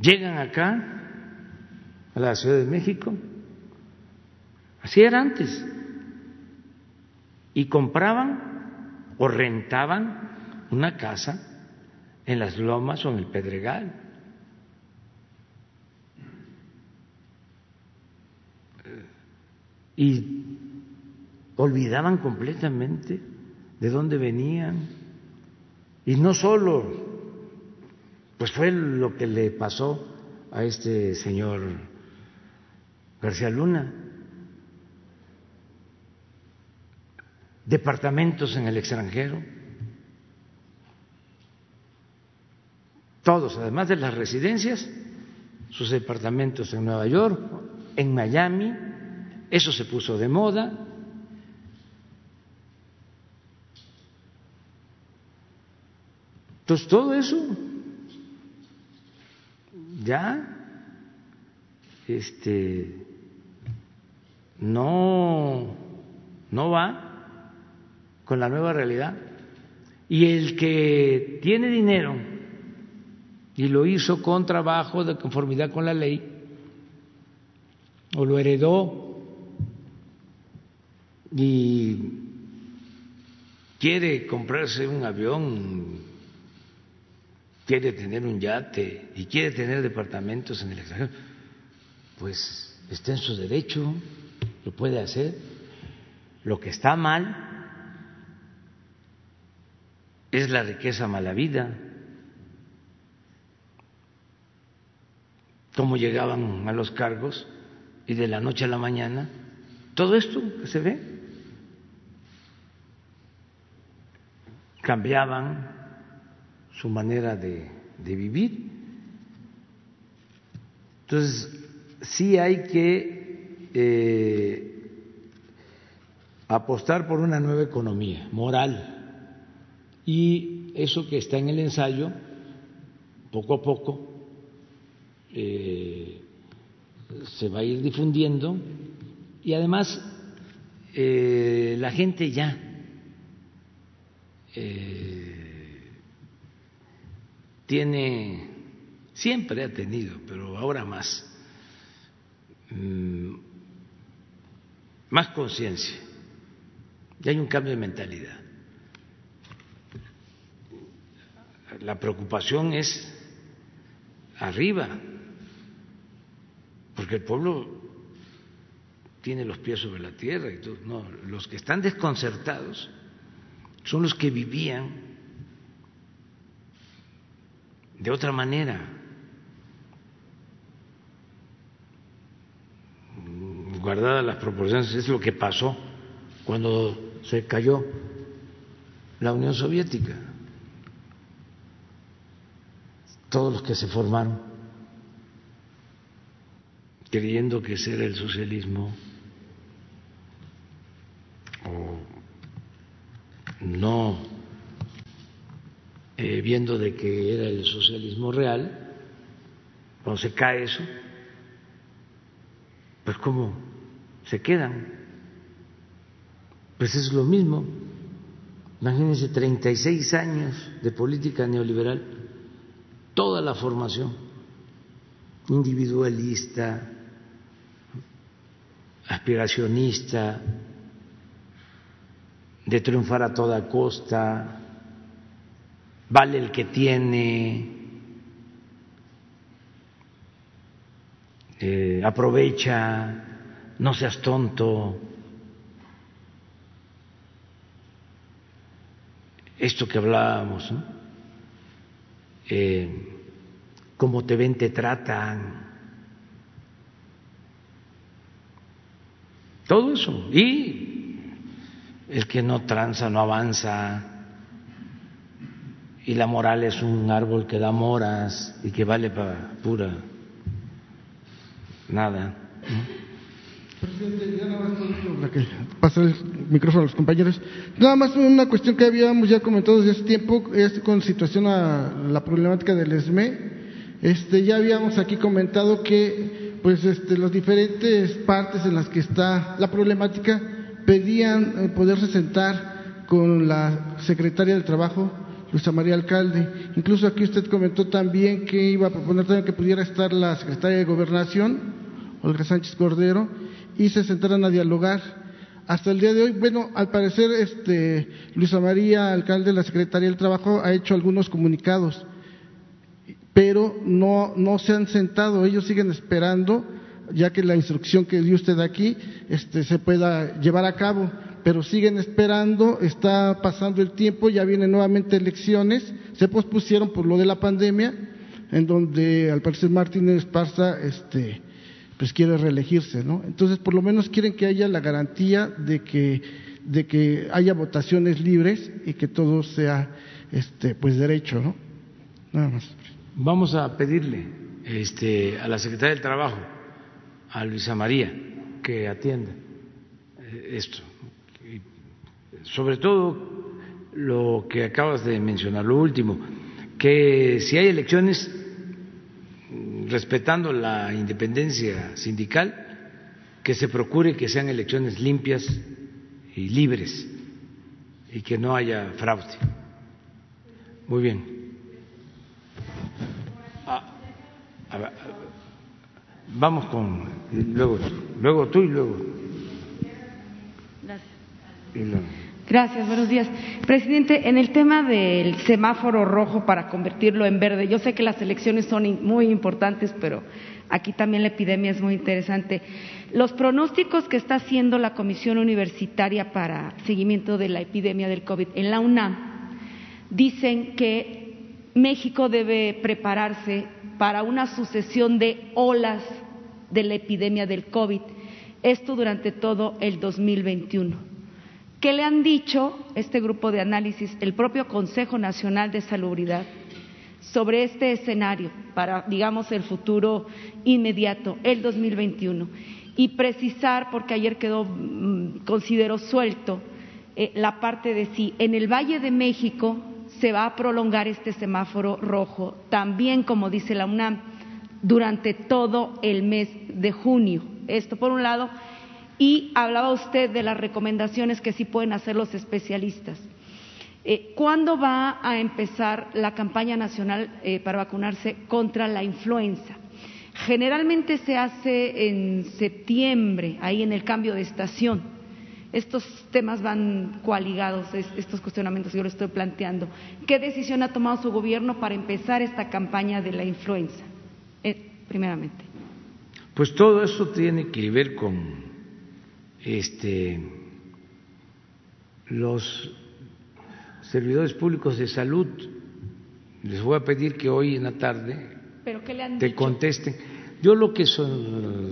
llegan acá a la Ciudad de México, así era antes, y compraban o rentaban una casa en las lomas o en el Pedregal. Y olvidaban completamente de dónde venían. Y no solo, pues fue lo que le pasó a este señor García Luna, departamentos en el extranjero, todos, además de las residencias, sus departamentos en Nueva York, en Miami, eso se puso de moda. Entonces todo eso ya este no, no va con la nueva realidad. Y el que tiene dinero y lo hizo con trabajo de conformidad con la ley, o lo heredó y quiere comprarse un avión, quiere tener un yate y quiere tener departamentos en el extranjero, pues está en su derecho lo puede hacer. Lo que está mal es la riqueza mala vida. Cómo llegaban a los cargos y de la noche a la mañana, todo esto que se ve, cambiaban su manera de, de vivir. Entonces, sí hay que eh, apostar por una nueva economía moral y eso que está en el ensayo, poco a poco, eh, se va a ir difundiendo y además eh, la gente ya tiene, siempre ha tenido, pero ahora más, mm, más conciencia y hay un cambio de mentalidad. La preocupación es arriba, porque el pueblo tiene los pies sobre la tierra y todo. No, los que están desconcertados son los que vivían de otra manera. guardadas las proporciones, es lo que pasó cuando se cayó la Unión Soviética. Todos los que se formaron creyendo que ese era el socialismo o no eh, viendo de que era el socialismo real, cuando se cae eso, pues cómo se quedan. Pues es lo mismo. Imagínense 36 años de política neoliberal, toda la formación individualista, aspiracionista, de triunfar a toda costa, vale el que tiene, eh, aprovecha, no seas tonto. Esto que hablábamos, ¿no? eh, cómo te ven, te tratan. Todo eso. Y el que no tranza no avanza. Y la moral es un árbol que da moras y que vale para pura nada. Presidente, ya nada más para que pase el micrófono a los compañeros. Nada más una cuestión que habíamos ya comentado desde hace tiempo es con situación a la problemática del ESME. Este, ya habíamos aquí comentado que pues este, las diferentes partes en las que está la problemática pedían eh, poderse sentar con la secretaria del Trabajo, Luisa María Alcalde. Incluso aquí usted comentó también que iba a proponer también que pudiera estar la secretaria de Gobernación, Olga Sánchez Cordero, y se sentaran a dialogar. Hasta el día de hoy, bueno, al parecer, este, Luisa María Alcalde, la secretaria del Trabajo, ha hecho algunos comunicados pero no, no se han sentado, ellos siguen esperando, ya que la instrucción que dio usted aquí este, se pueda llevar a cabo, pero siguen esperando, está pasando el tiempo, ya vienen nuevamente elecciones, se pospusieron por lo de la pandemia, en donde al parecer Martínez Esparza este, pues quiere reelegirse, ¿no? Entonces, por lo menos quieren que haya la garantía de que, de que haya votaciones libres y que todo sea este, pues derecho, ¿no? Nada más. Vamos a pedirle este, a la Secretaría del Trabajo, a Luisa María, que atienda eh, esto. sobre todo lo que acabas de mencionar, lo último, que si hay elecciones, respetando la independencia sindical, que se procure que sean elecciones limpias y libres y que no haya fraude. Muy bien. Vamos con luego luego tú y luego. Gracias. Gracias, buenos días. Presidente, en el tema del semáforo rojo para convertirlo en verde, yo sé que las elecciones son muy importantes, pero aquí también la epidemia es muy interesante. Los pronósticos que está haciendo la Comisión Universitaria para seguimiento de la epidemia del COVID en la UNAM dicen que México debe prepararse para una sucesión de olas de la epidemia del COVID, esto durante todo el 2021. ¿Qué le han dicho este grupo de análisis, el propio Consejo Nacional de Salubridad, sobre este escenario para, digamos, el futuro inmediato, el 2021? Y precisar, porque ayer quedó, mm, considero suelto, eh, la parte de si en el Valle de México se va a prolongar este semáforo rojo, también como dice la UNAM, durante todo el mes de junio. Esto por un lado. Y hablaba usted de las recomendaciones que sí pueden hacer los especialistas. Eh, ¿Cuándo va a empezar la campaña nacional eh, para vacunarse contra la influenza? Generalmente se hace en septiembre, ahí en el cambio de estación estos temas van coaligados, estos cuestionamientos yo le estoy planteando. ¿Qué decisión ha tomado su gobierno para empezar esta campaña de la influenza? Eh, primeramente. Pues todo eso tiene que ver con este, los servidores públicos de salud. Les voy a pedir que hoy en la tarde te contesten. Yo lo que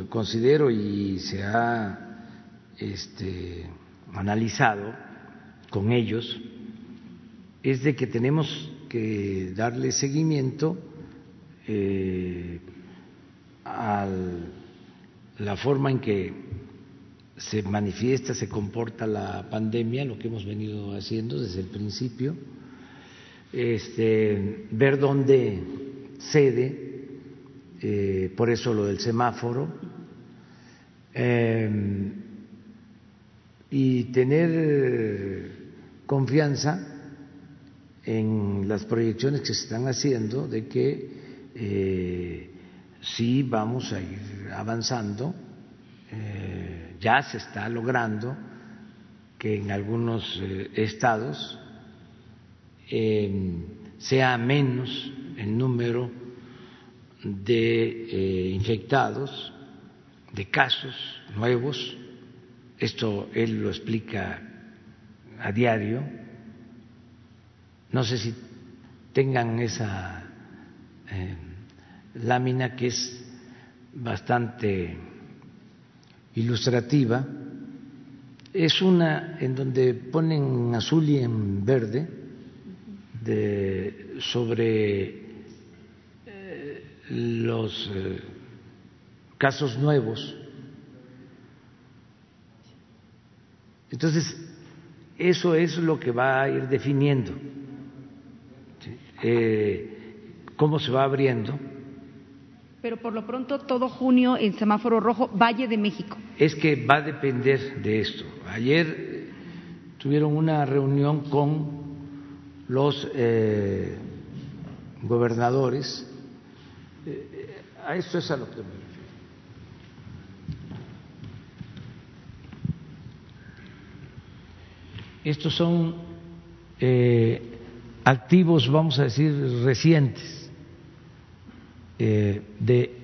considero y se ha este, analizado con ellos es de que tenemos que darle seguimiento eh, a la forma en que se manifiesta, se comporta la pandemia, lo que hemos venido haciendo desde el principio, este, ver dónde cede, eh, por eso lo del semáforo, eh, y tener confianza en las proyecciones que se están haciendo de que eh, sí vamos a ir avanzando, eh, ya se está logrando que en algunos estados sea menos el número de eh, infectados, de casos nuevos. Esto él lo explica a diario. No sé si tengan esa eh, lámina que es bastante ilustrativa. Es una en donde ponen azul y en verde de, sobre eh, los eh, casos nuevos. Entonces, eso es lo que va a ir definiendo cómo se va abriendo. Pero por lo pronto todo junio en semáforo rojo, Valle de México. Es que va a depender de esto. Ayer tuvieron una reunión con los eh, gobernadores. Eh, a esto es a lo que me refiero. Estos son eh, activos, vamos a decir, recientes, eh, de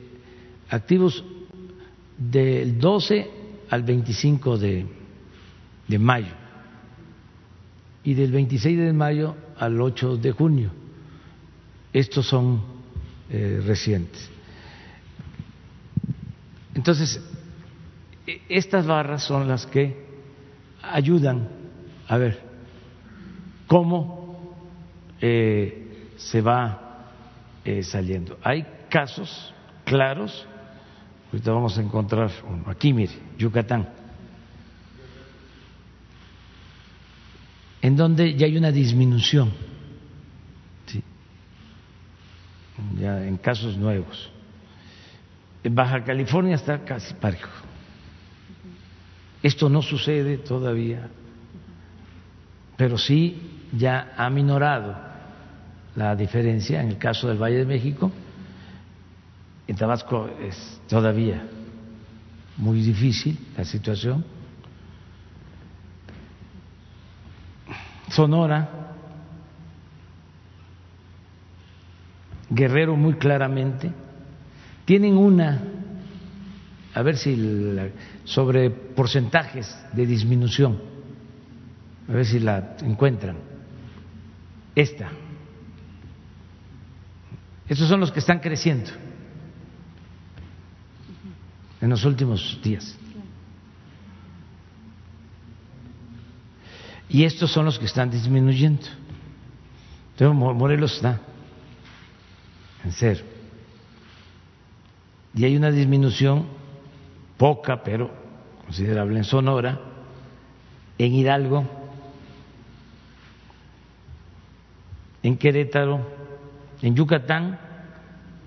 activos del 12 al 25 de, de mayo y del 26 de mayo al 8 de junio. Estos son eh, recientes. Entonces, e, estas barras son las que ayudan a ver cómo eh, se va saliendo. Hay casos claros, ahorita vamos a encontrar uno, aquí mire, Yucatán, en donde ya hay una disminución, ya en casos nuevos. En Baja California está casi parejo. Esto no sucede todavía, pero sí ya ha minorado la diferencia en el caso del Valle de México. En Tabasco es todavía muy difícil la situación. Sonora, Guerrero muy claramente, tienen una, a ver si sobre porcentajes de disminución, a ver si la encuentran. Esta. Estos son los que están creciendo en los últimos días. Y estos son los que están disminuyendo. Entonces Morelos está en cero. Y hay una disminución poca, pero considerable en Sonora, en Hidalgo, en Querétaro, en Yucatán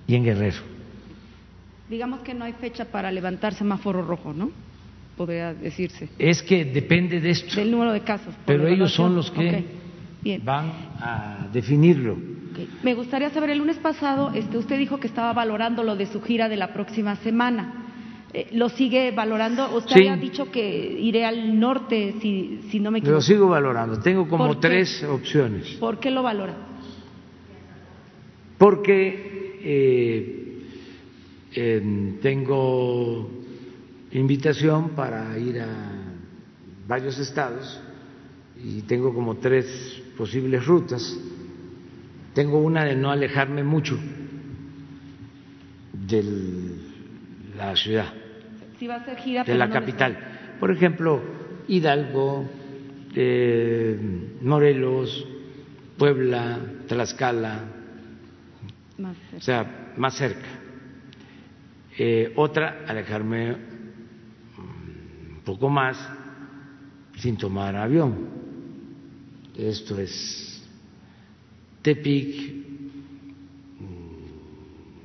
y en Guerrero. Digamos que no hay fecha para levantar semáforo rojo, ¿no? Podría decirse. Es que depende de esto. Del número de casos. Pero ellos son los que van a definirlo. Me gustaría saber, el lunes pasado este, usted dijo que estaba valorando lo de su gira de la próxima semana. Eh, ¿Lo sigue valorando? Usted había dicho que iré al norte, si, si no me equivoco. Lo sigo valorando. Tengo como tres opciones. ¿Por qué lo valora? Porque eh, tengo invitación para ir a varios estados y tengo como tres posibles rutas. Tengo una de no alejarme mucho de la ciudad, de la capital. Por ejemplo, Hidalgo, eh, Morelos, Puebla, Tlaxcala, o sea, más cerca. Eh, otra, alejarme un poco más sin tomar avión. Esto es Tepic,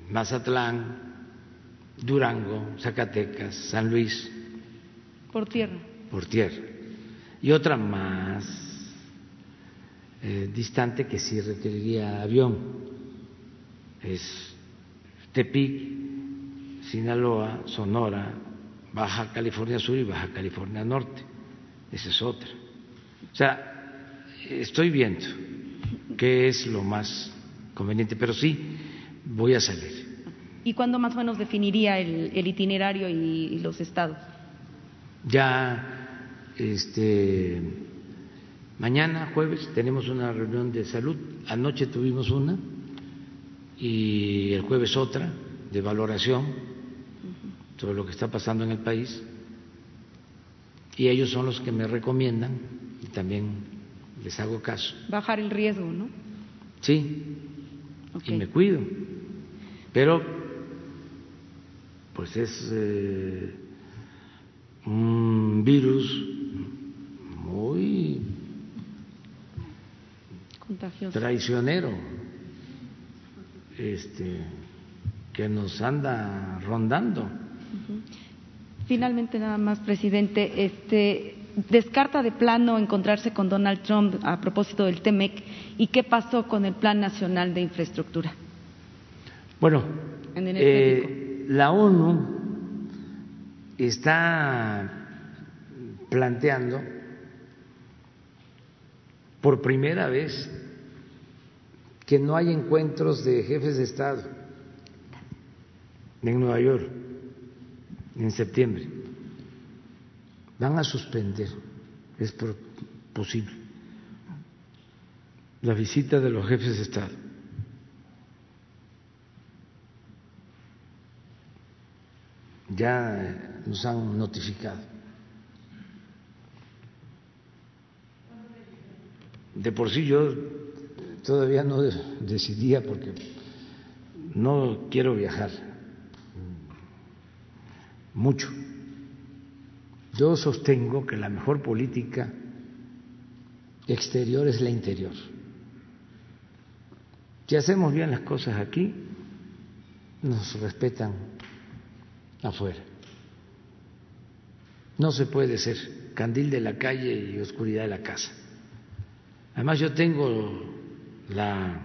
Mazatlán, Durango, Zacatecas, San Luis. Por tierra. Por tierra. Y otra más eh, distante que sí requeriría avión. Es Tepic, Sinaloa, Sonora, Baja California Sur y Baja California Norte. Esa es otra. O sea, estoy viendo qué es lo más conveniente, pero sí voy a salir. ¿Y cuándo más o menos definiría el, itinerario y, los estados? Ya, este, mañana, jueves, tenemos una reunión de salud. Anoche tuvimos una y el jueves otra de valoración sobre lo que está pasando en el país. Y ellos son los que me recomiendan y también les hago caso. Bajar el riesgo, ¿no? Sí, y me cuido. Pero, pues es eh, un virus muy Contagioso. traicionero, este, que nos anda rondando. Finalmente, nada más, presidente, este, descarta de plano encontrarse con Donald Trump a propósito del TEMEC y qué pasó con el Plan Nacional de Infraestructura. Bueno, eh, la ONU está planteando por primera vez que no hay encuentros de jefes de Estado en Nueva York en septiembre. Van a suspender, es posible, la visita de los jefes de Estado. Ya nos han notificado. De por sí yo todavía no decidía porque no quiero viajar mucho. Yo sostengo que la mejor política exterior es la interior. Si hacemos bien las cosas aquí, nos respetan afuera. No se puede ser candil de la calle y oscuridad de la casa. Además yo tengo la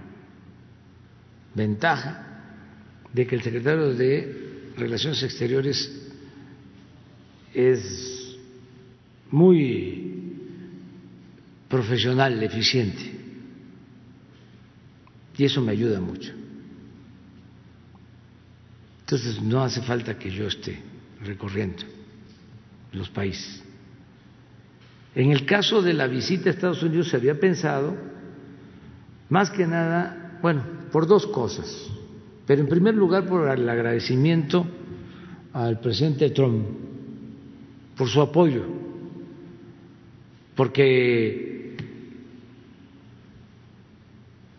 ventaja de que el secretario de Relaciones Exteriores es muy profesional, eficiente, y eso me ayuda mucho. Entonces no hace falta que yo esté recorriendo los países. En el caso de la visita a Estados Unidos se había pensado, más que nada, bueno, por dos cosas, pero en primer lugar por el agradecimiento al presidente Trump por su apoyo, porque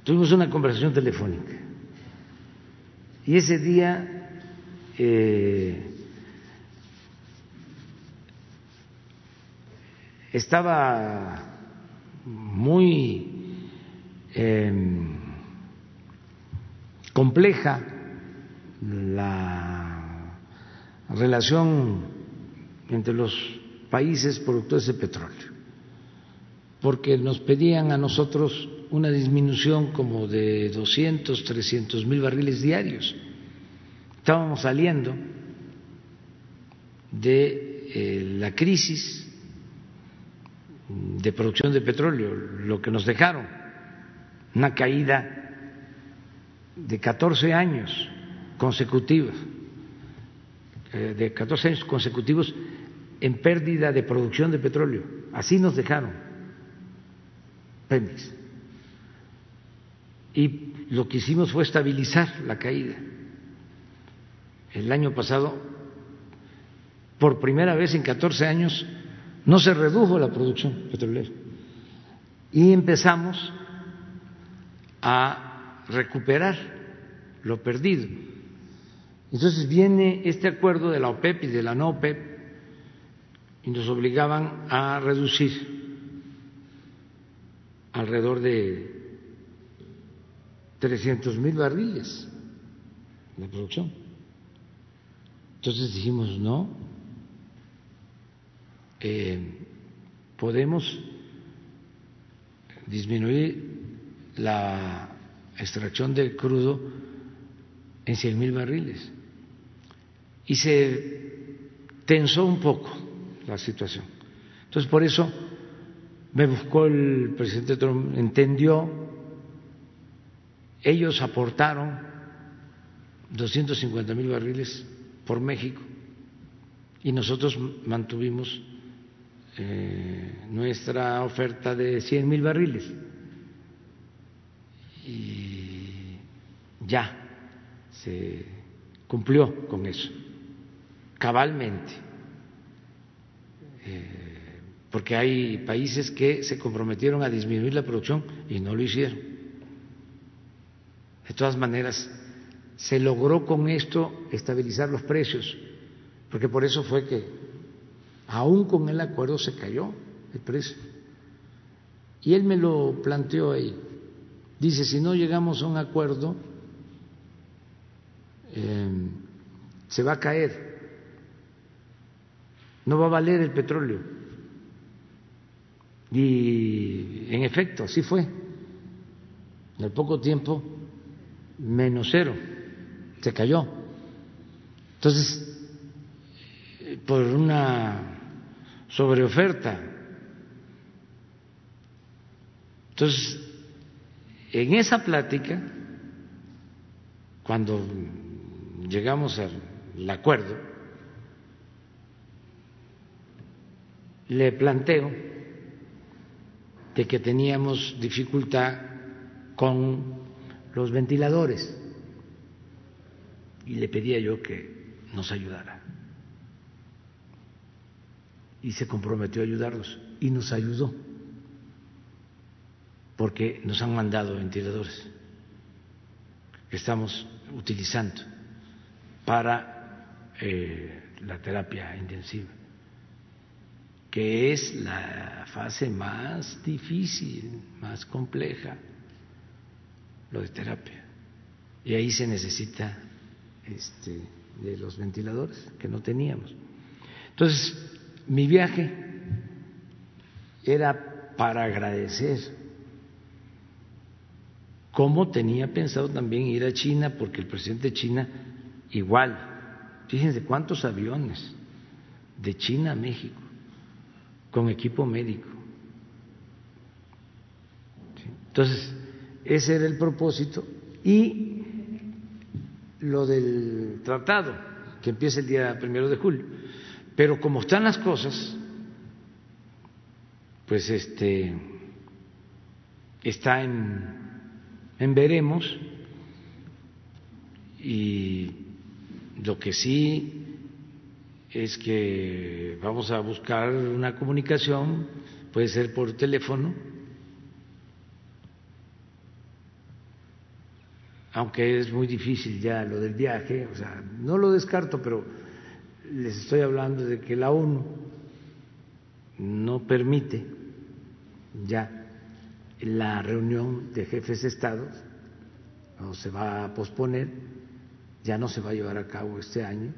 tuvimos una conversación telefónica. Y ese día eh, estaba muy em, compleja la relación entre los países productores de petróleo, porque nos pedían a nosotros una disminución como de 200, 300 mil barriles diarios. Estábamos saliendo de eh, la crisis de producción de petróleo, lo que nos dejaron, una caída de 14 años consecutivos, eh, de 14 años consecutivos en pérdida de producción de petróleo. Así nos dejaron Pemex. Y lo que hicimos fue estabilizar la caída. El año pasado, por primera vez en 14 años, no se redujo la producción petrolera. Y empezamos a recuperar lo perdido. Entonces viene este acuerdo de la OPEP y de la no OPEP y nos obligaban a reducir alrededor de 300 mil barriles de producción. Entonces dijimos, no, eh, podemos disminuir la extracción del crudo en 100 mil barriles. Y se tensó un poco la situación. Entonces, por eso me buscó el presidente Trump, entendió ellos aportaron 250 mil barriles por México y nosotros mantuvimos eh, nuestra oferta de 100 mil barriles. Y ya se cumplió con eso, cabalmente, porque hay países que se comprometieron a disminuir la producción y no lo hicieron. De todas maneras, se logró con esto estabilizar los precios, porque por eso fue que, aún con el acuerdo, se cayó el precio. Y él me lo planteó ahí. Dice, si no llegamos a un acuerdo, Em, se va a caer, no va a valer el petróleo. Y en efecto, así fue. En el poco tiempo, menos cero, se cayó. Entonces, por una sobreoferta. Entonces, en esa plática, cuando llegamos al acuerdo, le planteo de que teníamos dificultad con los ventiladores. Y le pedía yo que nos ayudara. Y se comprometió a ayudarnos y nos ayudó. Porque nos han mandado ventiladores. Que estamos utilizando para eh, la terapia intensiva, que es la fase más difícil, más compleja, lo de terapia. Y ahí se necesita este, de los ventiladores que no teníamos. Entonces, mi viaje era para agradecer cómo tenía pensado también ir a China, porque el presidente de China igual. Fíjense cuántos aviones de China a México con equipo médico. Entonces, ese era el propósito y lo del tratado, que empieza el día primero de julio. Pero como están las cosas, pues este está en, en veremos y lo que sí es que vamos a buscar una comunicación, puede ser por teléfono, aunque es muy difícil ya lo del viaje, o sea, no lo descarto, pero les estoy hablando de que la ONU no permite ya la reunión de jefes de Estado, o se va a posponer, ya no se va a llevar a cabo este año.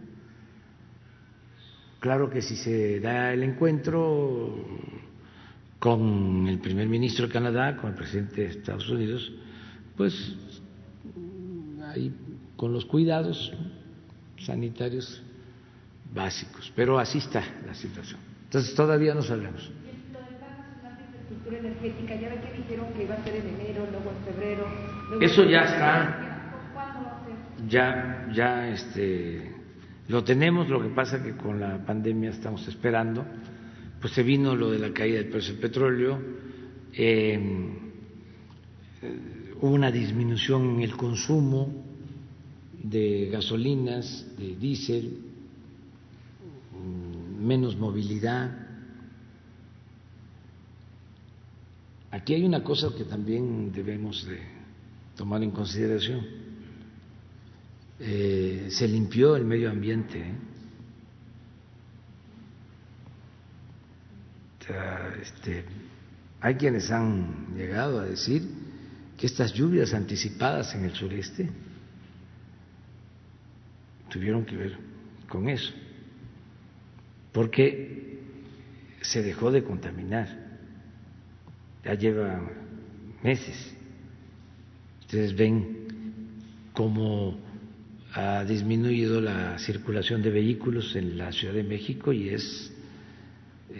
Claro que si se da el encuentro con el primer ministro de Canadá, con el presidente de Estados Unidos, pues ahí con los cuidados sanitarios básicos. Pero así está la situación. Entonces todavía no sabemos. Eso ya está ya, ya este, lo tenemos, lo que pasa que con la pandemia estamos esperando, pues se vino lo de la caída del precio del petróleo, em, eh, hubo una disminución en el consumo de gasolinas, de diésel, mm, menos movilidad. Aquí hay una cosa que también debemos de tomar en consideración eh, se limpió el medio ambiente. ¿eh? este, hay quienes han llegado a decir que estas lluvias anticipadas en el sureste tuvieron que ver con eso, porque se dejó de contaminar, ya lleva meses. Ustedes ven como ha disminuido la circulación de vehículos en la Ciudad de México y es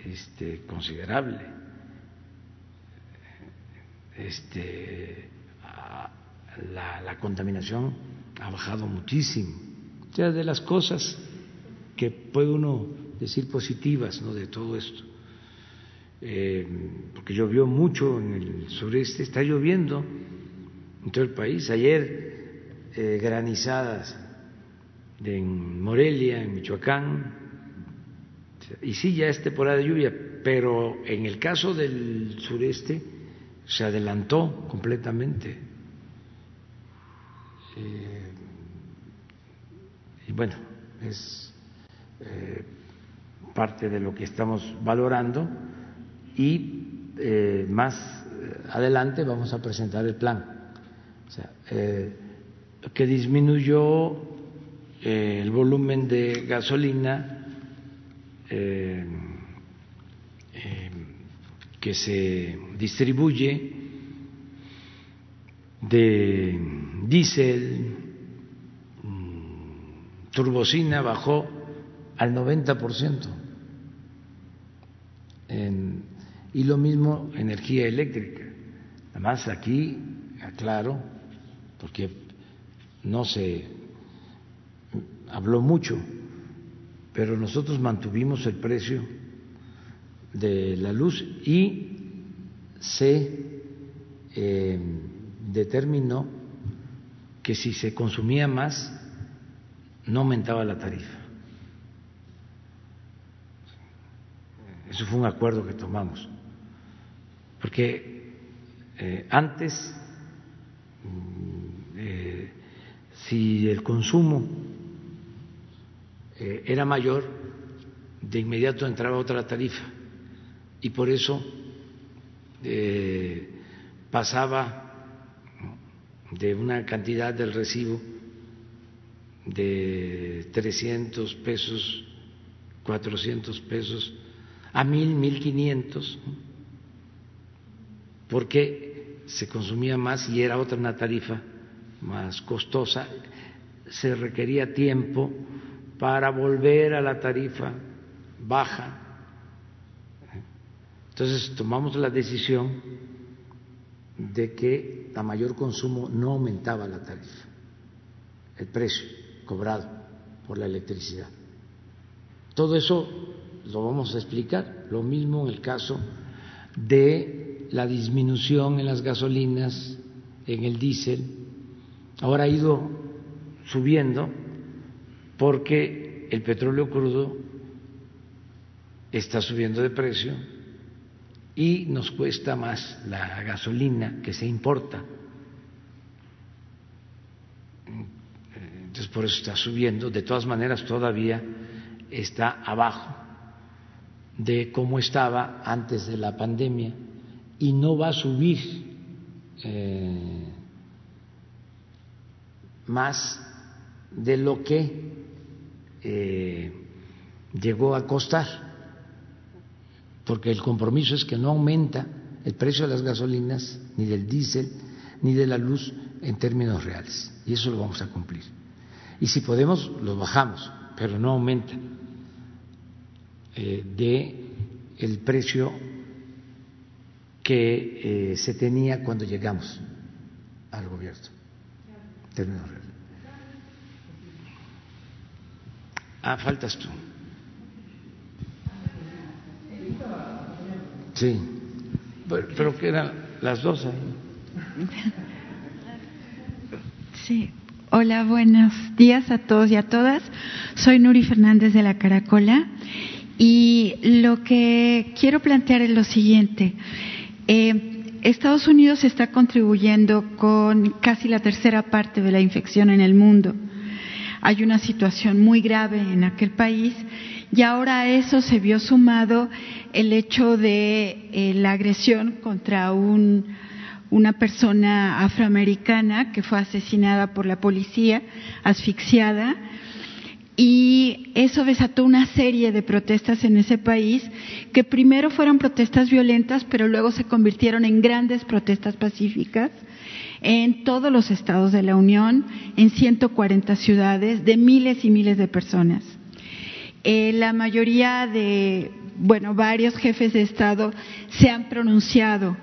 este, considerable. Este, la, contaminación ha bajado muchísimo. O sea, de las cosas que puede uno decir positivas de todo esto. Eh, porque llovió mucho en el sureste, está lloviendo en todo el país. Ayer eh, granizadas en Morelia, en Michoacán, y sí, ya es temporada de lluvia, pero en el caso del sureste se adelantó completamente. Eh, y bueno, es eh, parte de lo que estamos valorando y eh, más adelante vamos a presentar el plan. Sea, que disminuyó el volumen de gasolina que se distribuye de diésel, mm, turbocina bajó al 90%. En, y lo mismo energía eléctrica. Además aquí, aclaro, porque no se habló mucho, pero nosotros mantuvimos el precio de la luz y se eh, determinó que si se consumía más no aumentaba la tarifa. Eso fue un acuerdo que tomamos, porque eh, antes, mm, eh, si el consumo era mayor, de inmediato entraba otra tarifa. Y por eso eh, pasaba de una cantidad del recibo de 300 pesos, 400 pesos, a mil, mil quinientos, porque se consumía más y era otra una tarifa más costosa, se requería tiempo para volver a la tarifa baja. Entonces tomamos la decisión de que a mayor consumo no aumentaba la tarifa, el precio cobrado por la electricidad. Todo eso lo vamos a explicar, lo mismo en el caso de la disminución en las gasolinas, en el diésel, ahora ha ido subiendo porque el petróleo crudo está subiendo de precio y nos cuesta más la gasolina que se importa. Entonces por eso está subiendo. De todas maneras todavía está abajo de cómo estaba antes de la pandemia y no va a subir eh, más de lo que eh, llegó a costar porque el compromiso es que no aumenta el precio de las gasolinas, ni del diésel, ni de la luz en términos reales. Y eso lo vamos a cumplir. Y si podemos, lo bajamos, pero no aumenta eh, de el precio que eh, se tenía cuando llegamos al gobierno. Términos reales. Ah, faltas tú. Sí, pero, eran las dos Sí. Hola, buenos días a todos y a todas. Soy Nuri Fernández de la Caracola y lo que quiero plantear es lo siguiente. Eh, Estados Unidos está contribuyendo con casi la tercera parte de la infección en el mundo. Hay una situación muy grave en aquel país y ahora a eso se vio sumado el hecho de eh, la agresión contra un, una persona afroamericana que fue asesinada por la policía, asfixiada, y eso desató una serie de protestas en ese país que primero fueron protestas violentas, pero luego se convirtieron en grandes protestas pacíficas en todos los estados de la Unión, en 140 ciudades, de miles y miles de personas. Eh, la mayoría de, bueno, varios jefes de Estado se han pronunciado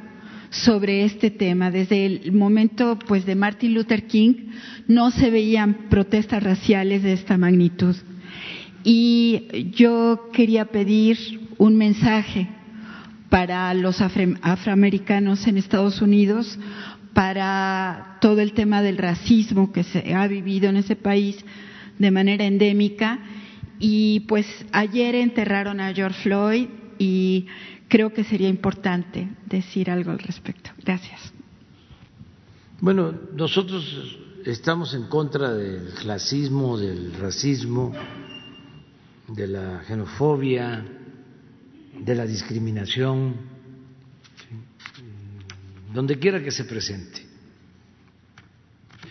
sobre este tema. Desde el momento pues de Martin Luther King no se veían protestas raciales de esta magnitud. Y yo quería pedir un mensaje para los afroamericanos en Estados Unidos, para todo el tema del racismo que se ha vivido en ese país de manera endémica. Y pues ayer enterraron a George Floyd y creo que sería importante decir algo al respecto. Gracias. Bueno, nosotros estamos en contra del clasismo, del racismo, de la xenofobia, de la discriminación, donde quiera que se presente.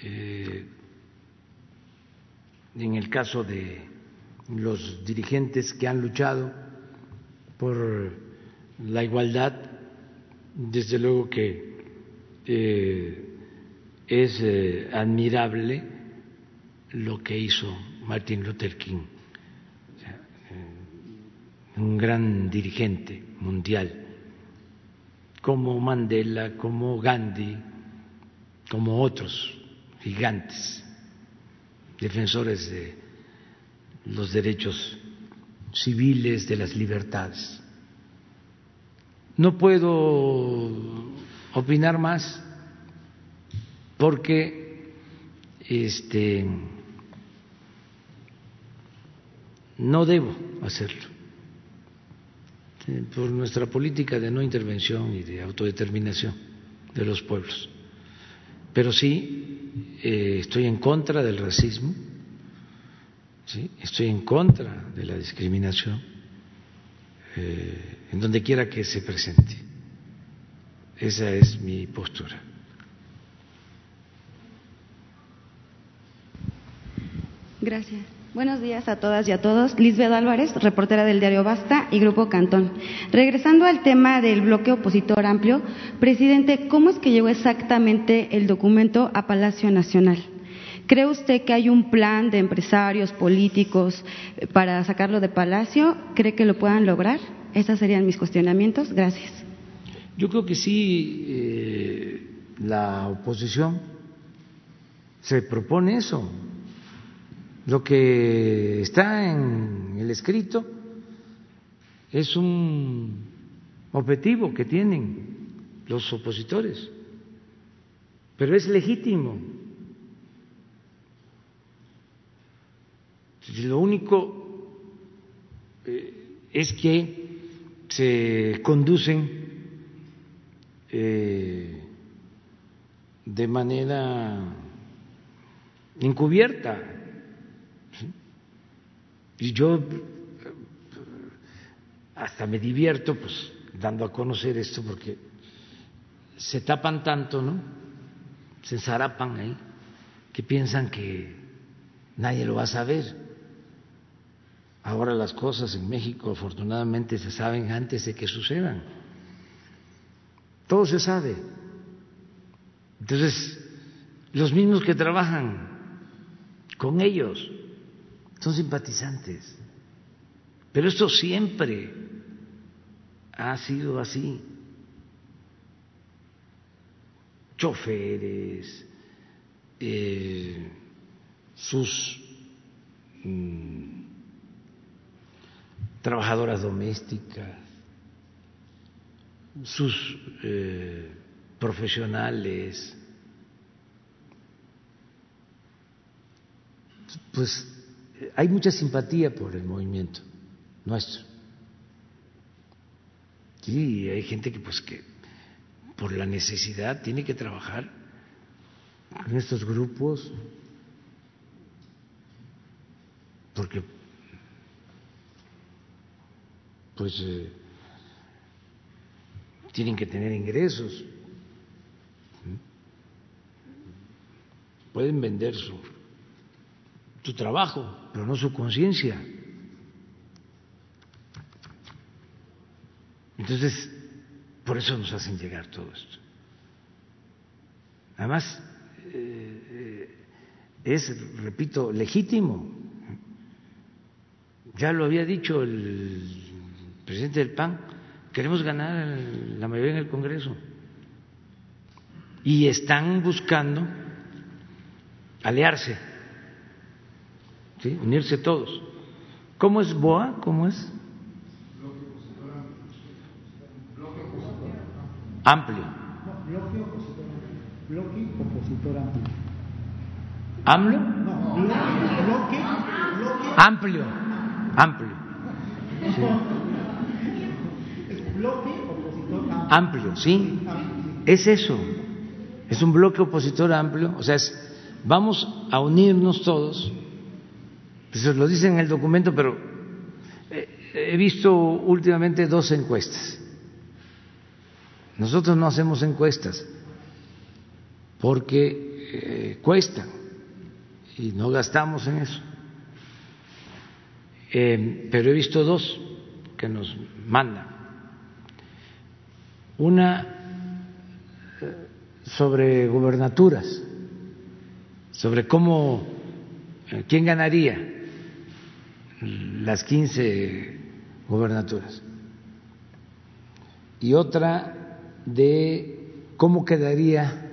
Eh, en el caso de los dirigentes que han luchado por la igualdad, desde luego que eh, es eh, admirable lo que hizo Martin Luther King un gran dirigente mundial, como Mandela, como Gandhi, como otros gigantes, defensores de los derechos civiles, de las libertades. No puedo opinar más porque este no debo hacerlo por nuestra política de no intervención y de autodeterminación de los pueblos. Pero sí eh, estoy en contra del racismo, ¿sí? estoy en contra de la discriminación, eh, en donde quiera que se presente. Esa es mi postura. Gracias. Buenos días a todas y a todos. Lisbeth Álvarez, reportera del diario Basta y Grupo Cantón. Regresando al tema del bloque opositor amplio, presidente, ¿cómo es que llegó exactamente el documento a Palacio Nacional? ¿Cree usted que hay un plan de empresarios, políticos eh, para sacarlo de Palacio? ¿Cree que lo puedan lograr? Esos serían mis cuestionamientos. Gracias. Yo creo que sí, eh, la oposición se propone eso, lo que está en el escrito es un objetivo que tienen los opositores, pero es legítimo. Lo único eh, es que se conducen eh, de manera encubierta y yo hasta me divierto pues dando a conocer esto porque se tapan tanto, ¿no? Se ensarapan ahí que piensan que nadie lo va a saber. Ahora las cosas en México afortunadamente se saben antes de que sucedan. Todo se sabe. Entonces, los mismos que trabajan con ellos son simpatizantes. Pero esto siempre ha sido así. Choferes, eh, sus mm, trabajadoras domésticas, sus eh, profesionales, pues hay mucha simpatía por el movimiento nuestro. Sí, hay gente que pues que por la necesidad tiene que trabajar en estos grupos porque pues eh, tienen que tener ingresos pueden vender su su trabajo, pero no su conciencia. Entonces, por eso nos hacen llegar todo esto. Además, eh, eh, es, repito, legítimo. Ya lo había dicho el presidente del PAN, queremos ganar la mayoría en el Congreso. y están buscando aliarse, unirse todos. ¿Cómo es BOA? ¿Cómo es? Amplio. Bloque opositor amplio. ¿AMLO? No, bloque, amplio. Amplio. Sí. Bloque opositor amplio. Amplio, sí. Es eso. Es un bloque opositor amplio. O sea, es, vamos a unirnos todos. Eso lo dice en el documento, pero eh, he visto últimamente dos encuestas. Nosotros no hacemos encuestas porque eh, cuestan y no gastamos en eso. Eh, pero he visto dos que nos mandan. Una sobre gubernaturas, sobre cómo, quién ganaría las 15 gubernaturas. Y otra de cómo quedaría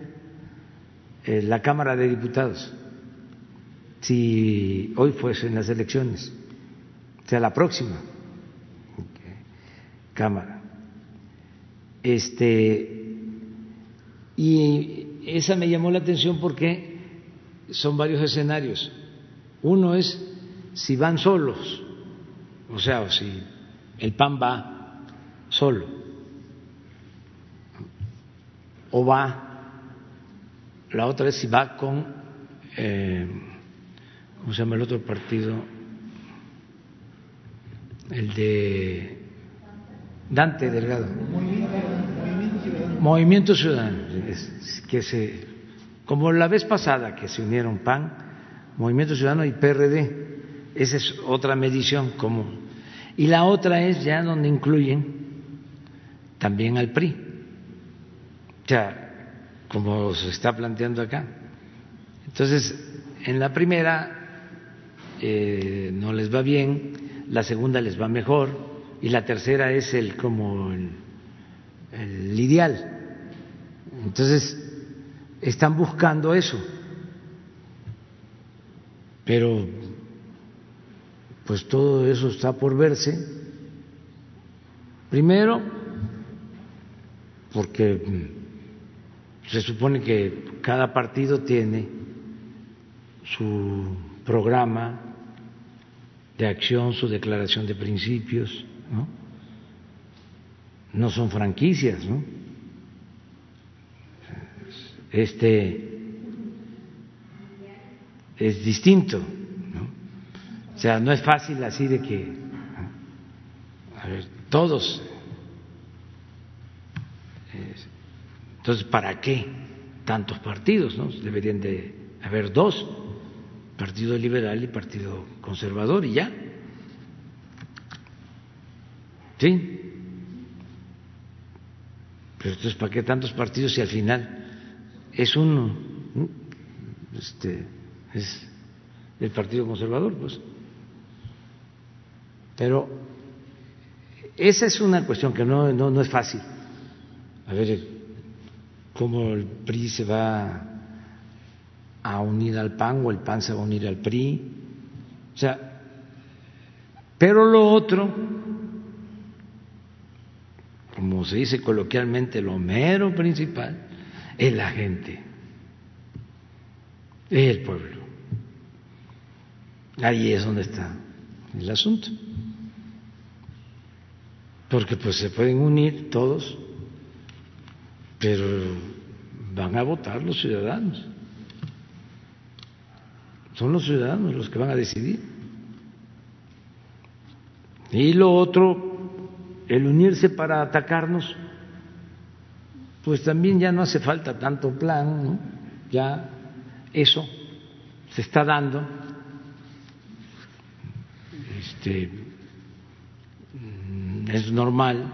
la Cámara de Diputados si hoy fuesen las elecciones, o sea, la próxima Cámara. Este, y esa me llamó la atención porque son varios escenarios. Uno es si van solos, o sea, si el PAN va solo, o va, la otra es si va con eh, ¿cómo se llama el otro partido? El de Dante Delgado. Movimiento Ciudadano. que se, como la vez pasada que se unieron PAN, Movimiento Ciudadano y PRD. Esa es otra medición como y la otra es ya donde incluyen también al PRI. O sea, como se está planteando acá. Entonces, en la primera eh, no les va bien, la segunda les va mejor y la tercera es el como el ideal. Entonces están buscando eso, pero pues todo eso está por verse. Primero, porque se supone que cada partido tiene su programa de acción, su declaración de principios, ¿no? No son franquicias, ¿no? Este es distinto. O sea, no es fácil así de que, a ver, todos. Entonces, ¿para qué tantos partidos? ¿no? Deberían de haber dos Partido Liberal y Partido Conservador y ya. ¿Sí? Pero entonces, ¿para qué tantos partidos si al final es uno? Este, es el Partido Conservador, pues. Pero esa es una cuestión que no, no, no es fácil. A ver cómo el PRI se va a unir al PAN o el PAN se va a unir al PRI. O sea, pero lo otro, como se dice coloquialmente, lo mero principal es la gente, es el pueblo. Ahí es donde está el asunto. Porque pues se pueden unir todos, pero van a votar los ciudadanos. Son los ciudadanos los que van a decidir. Y lo otro, el unirse para atacarnos, pues también ya no hace falta tanto plan, ya eso se está dando. Este, es normal.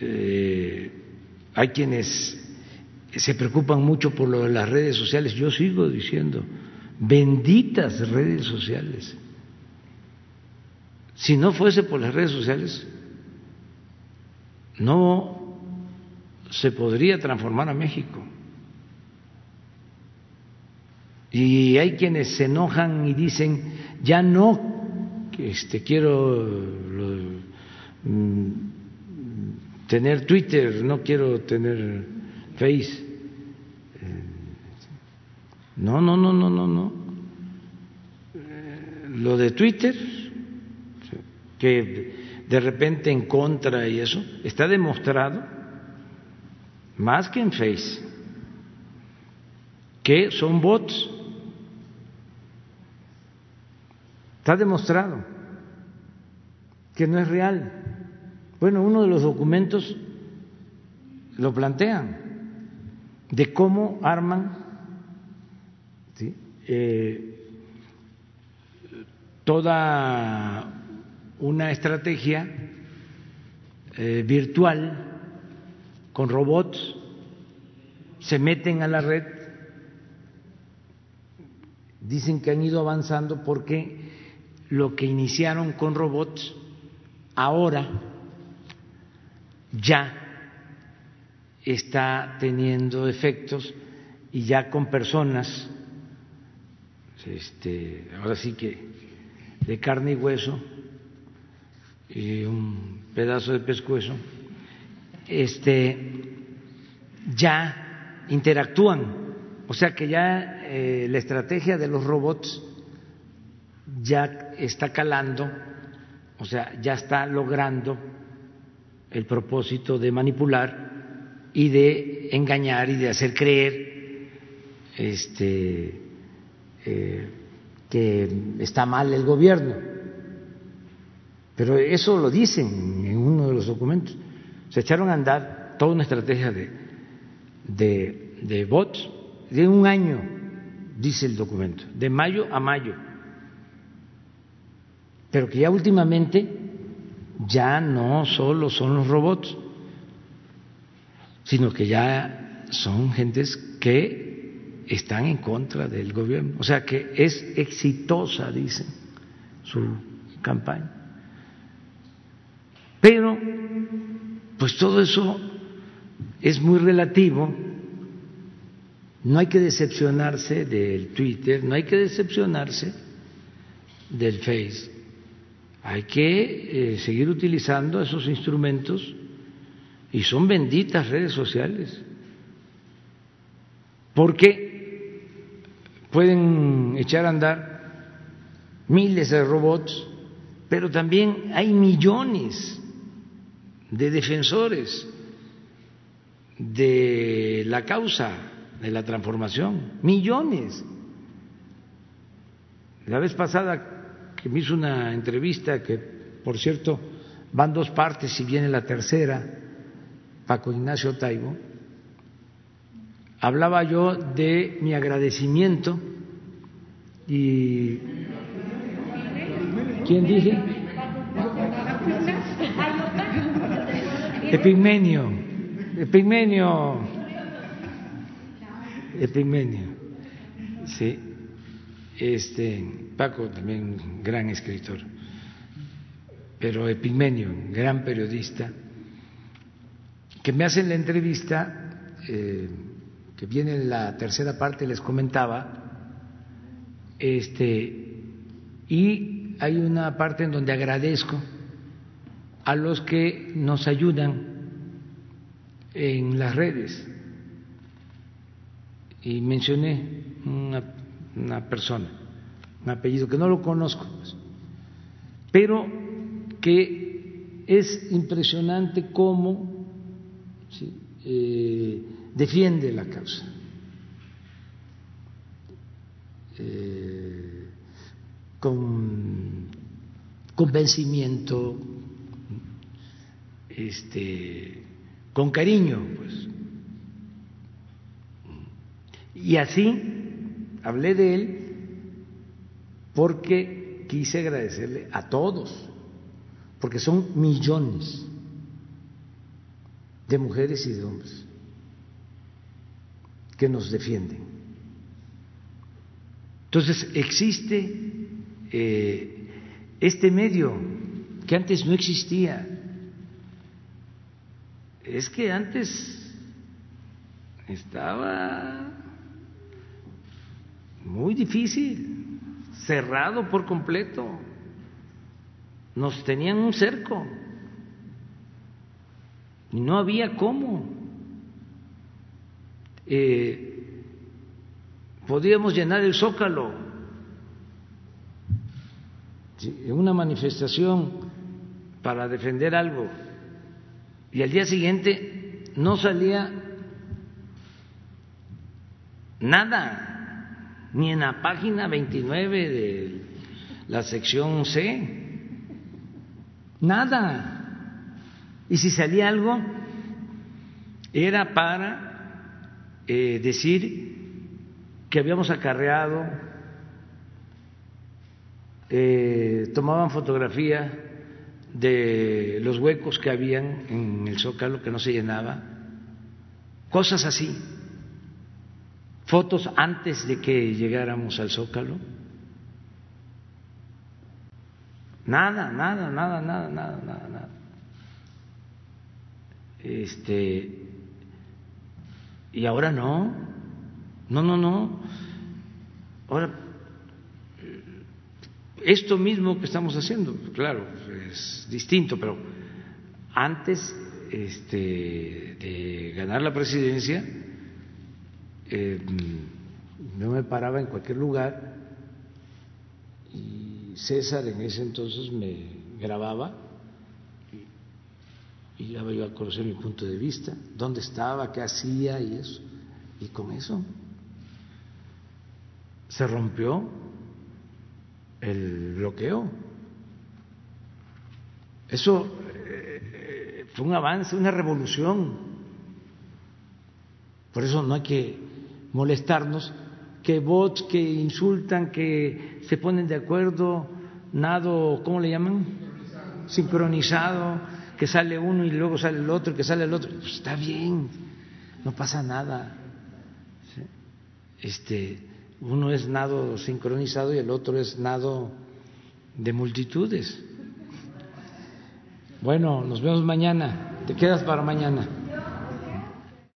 Eh, hay quienes se preocupan mucho por lo de las redes sociales. Yo sigo diciendo, benditas redes sociales. Si no fuese por las redes sociales, no se podría transformar a México. Y hay quienes se enojan y dicen, ya no, este, quiero mm, tener Twitter, no quiero tener Face. Eh, no, no, no, no, no, no. Eh, lo de Twitter, que de repente en contra y eso, está demostrado, más que en Face, que son bots Está demostrado que no es real. Bueno, uno de los documentos lo plantean de cómo arman eh, toda una estrategia eh, virtual con robots, se meten a la red, dicen que han ido avanzando porque lo que iniciaron con robots, ahora ya está teniendo efectos y ya con personas, este, ahora sí que de carne y hueso y un pedazo de pescuezo, este, ya interactúan, o sea que ya eh, la estrategia de los robots ya está calando, o sea, ya está logrando el propósito de manipular y de engañar y de hacer creer este, eh, que está mal el gobierno. Pero eso lo dicen en uno de los documentos. Se echaron a andar toda una estrategia de, de, de bots de un año, dice el documento, de mayo a mayo pero que ya últimamente ya no solo son los robots, sino que ya son gentes que están en contra del gobierno. O sea que es exitosa, dicen, su campaña. Pero, pues todo eso es muy relativo. No hay que decepcionarse del Twitter, no hay que decepcionarse del Face hay que eh, seguir utilizando esos instrumentos y son benditas redes sociales, porque pueden echar a andar miles de robots, pero también hay millones de defensores de la causa de la transformación, millones. La vez pasada que me hizo una entrevista que, por cierto, van dos partes y viene la tercera, Paco Ignacio Taibo, hablaba yo de mi agradecimiento y... ¿Quién dije? Epigmenio, Epigmenio, Epigmenio, sí, este Paco también gran escritor, pero Epigmenio, gran periodista, que me hacen la entrevista, eh, que viene en la tercera parte, les comentaba, este, y hay una parte en donde agradezco a los que nos ayudan en las redes. Y mencioné una, una persona un apellido que no lo conozco, pues, pero que es impresionante cómo eh, defiende la causa. Eh, con convencimiento, este, con cariño, pues. Y así hablé de él porque quise agradecerle a todos, porque son millones de mujeres y de hombres que nos defienden. Entonces existe eh, este medio que antes no existía. Es que antes estaba muy difícil, cerrado por completo. Nos tenían un cerco y no había cómo. Eh, podíamos llenar el zócalo en una manifestación para defender algo y al día siguiente no salía nada, ni en la página 29 de la sección C, nada. Y si salía algo, era para eh, decir que habíamos acarreado, eh, tomaban fotografía de los huecos que habían en el zócalo que no se llenaba, cosas así, fotos antes de que llegáramos al zócalo. Nada, nada, nada, nada, nada, nada, nada. Este y ahora no. No, no, no. Ahora esto mismo que estamos haciendo, claro, es distinto, pero antes este, de ganar la presidencia, eh, no me paraba en cualquier lugar y César en ese entonces me grababa y, y daba yo a conocer mi punto de vista, dónde estaba, qué hacía y eso. Y con eso se rompió el bloqueo. Eso eh, fue un avance, una revolución. Por eso no hay que molestarnos que bots que insultan, que se ponen de acuerdo, nado, ¿cómo le llaman? Sincronizado, que sale uno y luego sale el otro, que sale el otro. Pues está bien, no pasa nada. Este, uno es nado sincronizado y el otro es nado de multitudes. Bueno, nos vemos mañana. Te quedas para mañana.